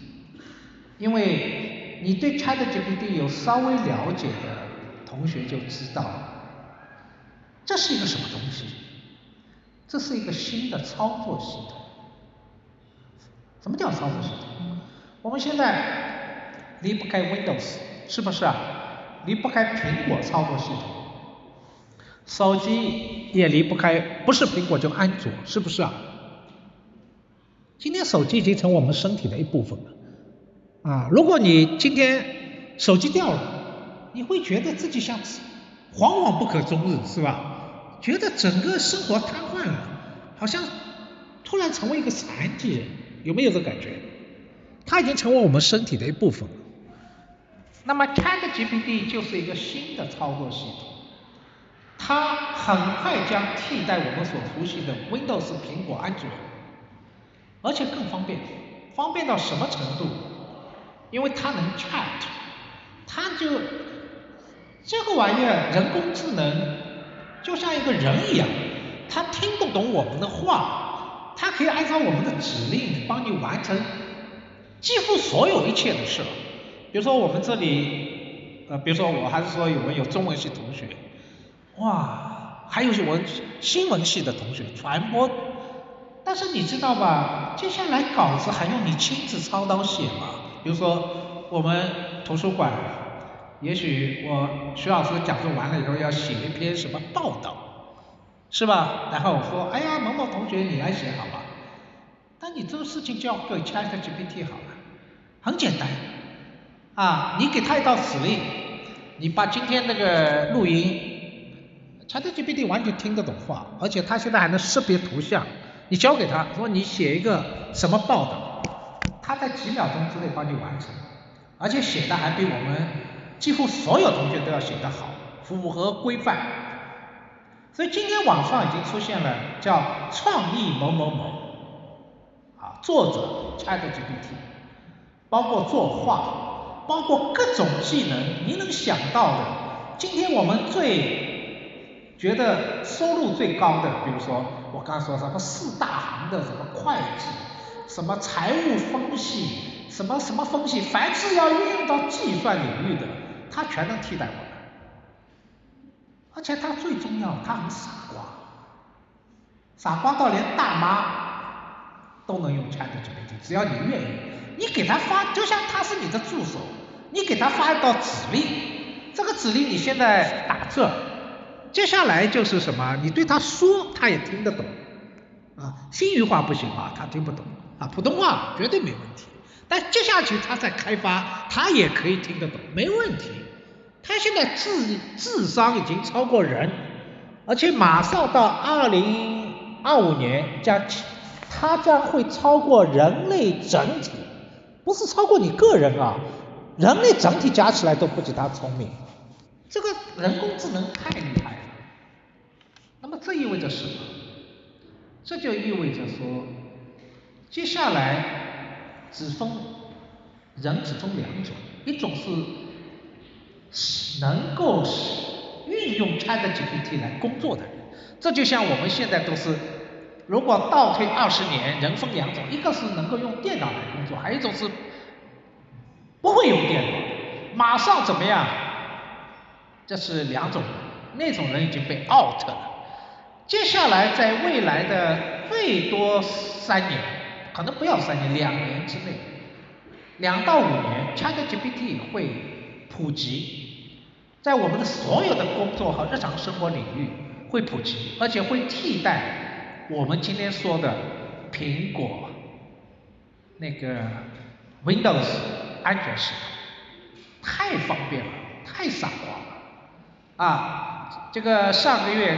Speaker 2: 因为你对 ChatGPT 有稍微了解的同学就知道，这是一个什么东西？这是一个新的操作系统。什么叫操作系统？我们现在离不开 Windows。是不是啊？离不开苹果操作系统，手机也离不开，不是苹果就安卓，是不是啊？今天手机已经成我们身体的一部分了，啊，如果你今天手机掉了，你会觉得自己像惶惶不可终日，是吧？觉得整个生活瘫痪了，好像突然成为一个残疾人，有没有这感觉？它已经成为我们身体的一部分了。那么 ChatGPT 就是一个新的操作系统，它很快将替代我们所熟悉的 Windows、苹果、安卓，而且更方便，方便到什么程度？因为它能 Chat，它就这个玩意儿人工智能就像一个人一样，它听不懂我们的话，它可以按照我们的指令帮你完成几乎所有一切的事。比如说我们这里，呃，比如说我还是说我们有中文系同学，哇，还有我们新闻系的同学，传播，但是你知道吧，接下来稿子还用你亲自操刀写吗？比如说我们图书馆，也许我徐老师讲座完了以后要写一篇什么报道，是吧？然后我说，哎呀，某某同学你来写好吧？但你这个事情交给 ChatGPT 好了，很简单。啊，你给他一道指令，你把今天那个录音，ChatGPT 完全听得懂话，而且他现在还能识别图像。你交给他说你写一个什么报道，他在几秒钟之内帮你完成，而且写的还比我们几乎所有同学都要写得好，符合规范。所以今天网上已经出现了叫创意某某某，啊，作者 ChatGPT，包括作画。包括各种技能，你能想到的。今天我们最觉得收入最高的，比如说我刚说什么四大行的什么会计，什么财务分析，什么什么分析，凡是要运用到计算领域的，它全能替代我们。而且它最重要，它很傻瓜，傻瓜到连大妈都能用 ChatGPT，只要你愿意，你给他发，就像他是你的助手。你给他发一道指令，这个指令你现在打字，接下来就是什么？你对他说，他也听得懂，啊，新语话不行啊，他听不懂，啊，普通话绝对没问题。但接下去他在开发，他也可以听得懂，没问题。他现在智智商已经超过人，而且马上到二零二五年将，他将会超过人类整体，不是超过你个人啊。人类整体加起来都不及他聪明，这个人工智能太厉害了。那么这意味着什么？这就意味着说，接下来只分人只分两种，一种是能够运用 ChatGPT 来工作的人，这就像我们现在都是，如果倒退二十年，人分两种，一个是能够用电脑来工作，还有一种是。不会用电脑，马上怎么样？这是两种人，那种人已经被 out 了。接下来在未来的最多三年，可能不要三年，两年之内，两到五年，ChatGPT 会普及，在我们的所有的工作和日常生活领域会普及，而且会替代我们今天说的苹果那个 Windows 安全系统，太方便了，太傻瓜了啊！这个上个月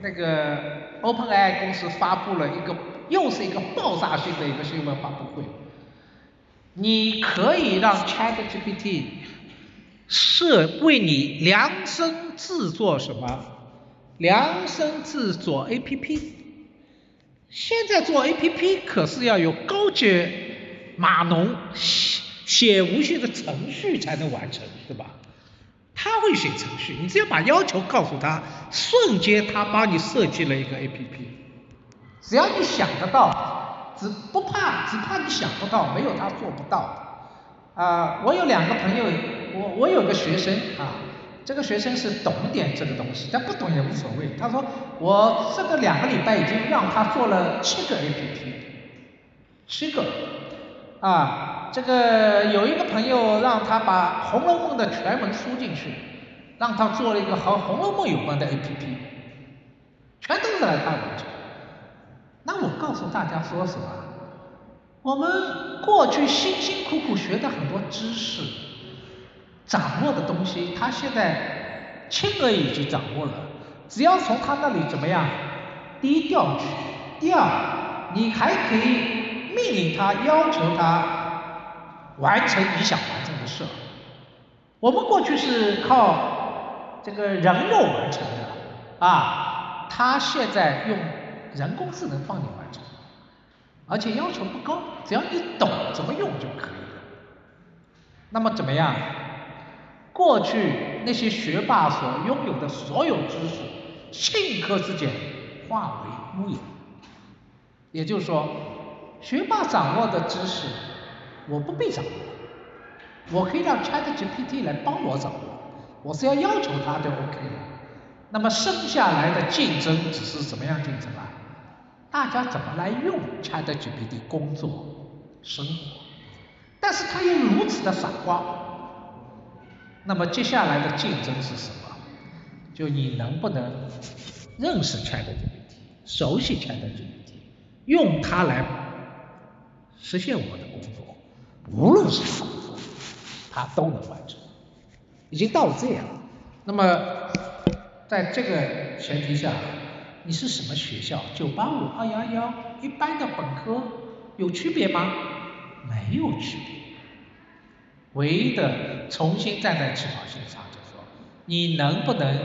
Speaker 2: 那个 OpenAI 公司发布了一个又是一个爆炸性的一个新闻发布会，你可以让 ChatGPT 设为你量身制作什么？量身制作 APP。现在做 APP 可是要有高阶码农写无限的程序才能完成，对吧？他会写程序，你只要把要求告诉他，瞬间他帮你设计了一个 APP。只要你想得到，只不怕只怕你想不到，没有他做不到。啊，我有两个朋友。我我有个学生啊，这个学生是懂点这个东西，但不懂也无所谓。他说我这个两个礼拜已经让他做了七个 APP，七个啊，这个有一个朋友让他把《红楼梦》的全文输进去，让他做了一个和《红楼梦》有关的 APP，全都是来他完成。那我告诉大家说什么？我们过去辛辛苦苦学的很多知识。掌握的东西，他现在轻而易举掌握了。只要从他那里怎么样低调取。第二，你还可以命令他，要求他完成你想完成的事。我们过去是靠这个人肉完成的啊，他现在用人工智能帮你完成，而且要求不高，只要你懂怎么用就可以了。那么怎么样？过去那些学霸所拥有的所有知识，顷刻之间化为乌有。也就是说，学霸掌握的知识，我不必掌握，我可以让 ChatGPT 来帮我掌握，我是要要求它就 OK 了。那么剩下来的竞争只是怎么样竞争啊？大家怎么来用 ChatGPT 工作、生活？但是它又如此的傻瓜。那么接下来的竞争是什么？就你能不能认识 ChatGPT，熟悉 ChatGPT，用它来实现我的工作，无论是什么他，都能完成。已经到这样。那么在这个前提下，你是什么学校？九八五、二幺幺、一般的本科有区别吗？没有区别。唯一的重新站在起跑线上，就说，你能不能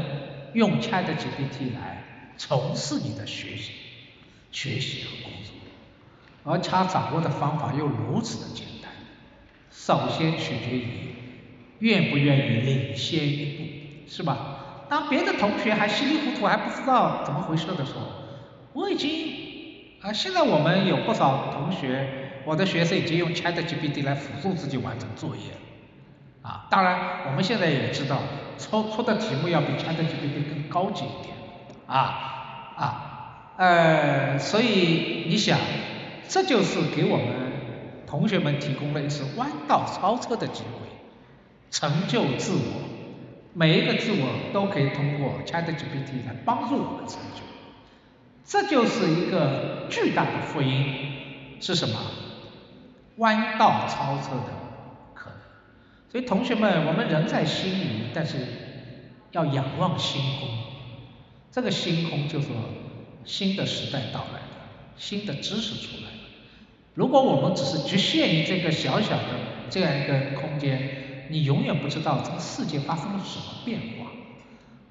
Speaker 2: 用 ChatGPT 来从事你的学习、学习和工作？而他掌握的方法又如此的简单，首先取决于愿不愿意领先一步，是吧？当别的同学还稀里糊涂还不知道怎么回事的时候，我已经啊，现在我们有不少同学。我的学生已经用 ChatGPT 来辅助自己完成作业，啊，当然我们现在也知道，出出的题目要比 ChatGPT 更高级一点，啊啊，呃，所以你想，这就是给我们同学们提供了一次弯道超车的机会，成就自我，每一个自我都可以通过 ChatGPT 来帮助我们成就，这就是一个巨大的福音，是什么？弯道超车的可能，所以同学们，我们人在星宇，但是要仰望星空。这个星空就是说，新的时代到来了，新的知识出来。如果我们只是局限于这个小小的这样一个空间，你永远不知道这个世界发生了什么变化。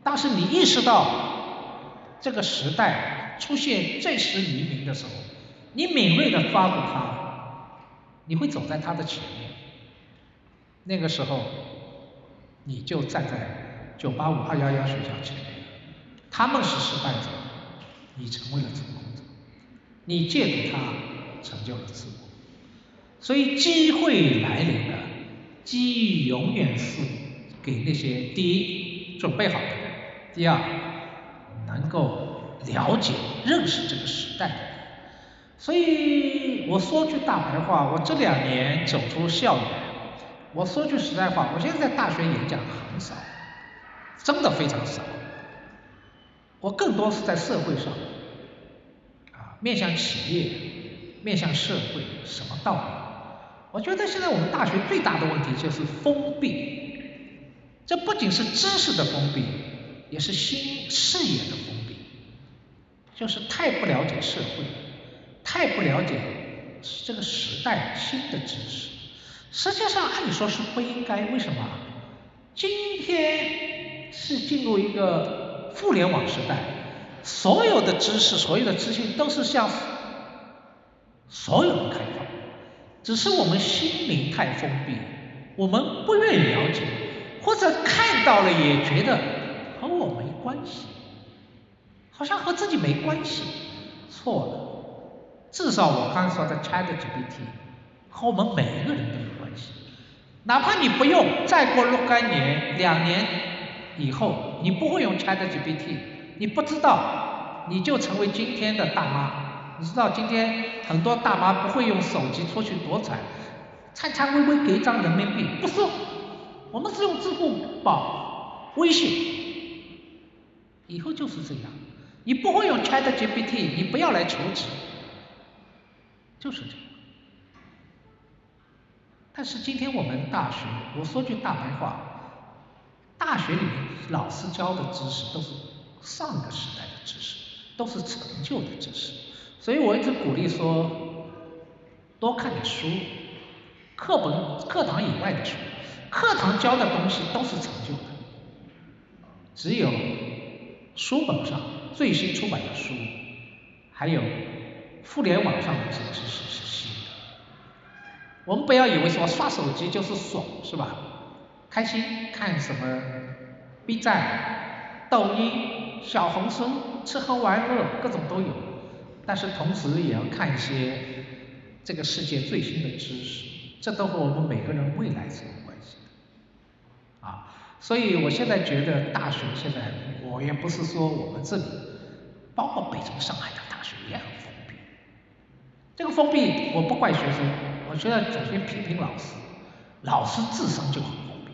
Speaker 2: 但是你意识到这个时代出现这时黎明的时候，你敏锐的抓住它。你会走在他的前面，那个时候，你就站在九八五二幺幺学校前面，他们是失败者，你成为了成功者，你借助他成就了自我，所以机会来临了，机遇永远是给那些第一准备好的人，第二能够了解认识这个时代的人。所以我说句大白话，我这两年走出校园，我说句实在话，我现在在大学演讲很少，真的非常少。我更多是在社会上，啊，面向企业，面向社会，什么道理？我觉得现在我们大学最大的问题就是封闭，这不仅是知识的封闭，也是心视野的封闭，就是太不了解社会，太不了解这个时代新的知识。实际上按理说是不应该，为什么？今天是进入一个互联网时代，所有的知识、所有的资讯都是向所有的开放，只是我们心灵太封闭，我们不愿意了解，或者看到了也觉得和我没关系，好像和自己没关系，错了，至少我刚说的 ChatGPT 和我们每一个人都有关系。哪怕你不用，再过若干年、两年以后，你不会用 ChatGPT，你不知道，你就成为今天的大妈。你知道今天很多大妈不会用手机出去躲彩，颤颤巍巍给一张人民币，不是，我们是用支付宝、微信，以后就是这样。你不会用 ChatGPT，你不要来求职，就是这样。但是今天我们大学，我说句大白话，大学里面老师教的知识都是上个时代的知识，都是陈旧的知识，所以我一直鼓励说，多看点书，课本课堂以外的书，课堂教的东西都是陈旧的，只有书本上最新出版的书，还有互联网上的这些知识是新的。我们不要以为说刷手机就是爽是吧？开心看什么 B 站、抖音、小红书，吃喝玩乐各种都有，但是同时也要看一些这个世界最新的知识，这都和我们每个人未来是有关系的。啊，所以我现在觉得大学现在，我也不是说我们这里，包括北京、上海的大学也很封闭，这个封闭我不怪学生。我觉得首先批评老师，老师自身就很封闭，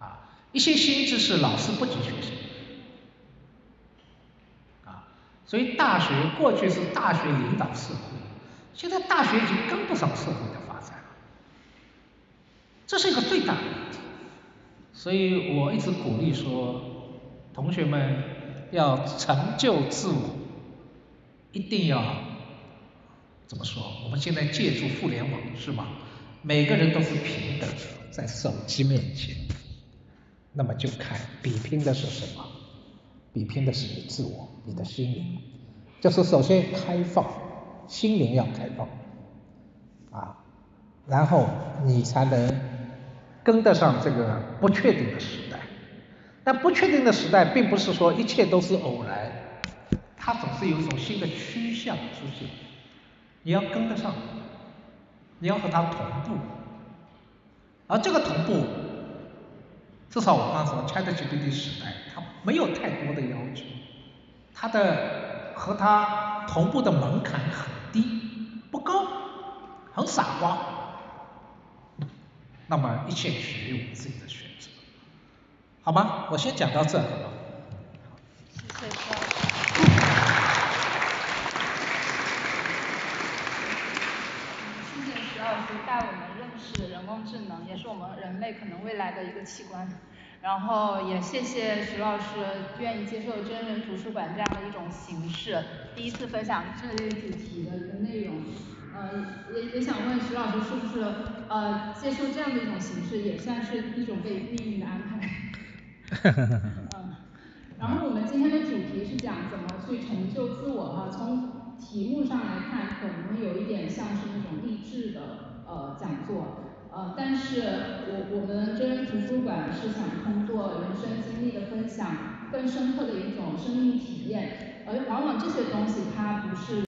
Speaker 2: 啊，一些新知识老师不及学生，啊，所以大学过去是大学领导社会，现在大学已经跟不上社会的发展了，这是一个最大的问题，所以我一直鼓励说，同学们要成就自我，一定要。怎么说？我们现在借助互联网是吧？每个人都是平等的，在手机面前，那么就看比拼的是什么？比拼的是你自我，你的心灵。就是首先开放，心灵要开放，啊，然后你才能跟得上这个不确定的时代。但不确定的时代，并不是说一切都是偶然，它总是有一种新的趋向出现。你要跟得上，你要和它同步，而这个同步，至少我刚说，ChatGPT 时代，它没有太多的要求，它的和它同步的门槛很低，不高，很傻瓜，那么一切取决于我们自己的选择，好吗？我先讲到这。
Speaker 3: 谢谢徐老师。
Speaker 1: 带我们认识人工智能，也是我们人类可能未来的一个器官。然后也谢谢徐老师愿意接受真人图书馆这样的一种形式，第一次分享这类主题的一个内容。呃，也也想问徐老师，是不是呃接受这样的一种形式，也算是一种被命运的安排？*laughs* 嗯。然后我们今天的主题是讲怎么去成就自我哈，从题目上来看，可能有一点像是那种励志的。呃，讲座，呃，但是我我们真人图书馆是想通过人生经历的分享，更深刻的一种生命体验，而往往这些东西它不是。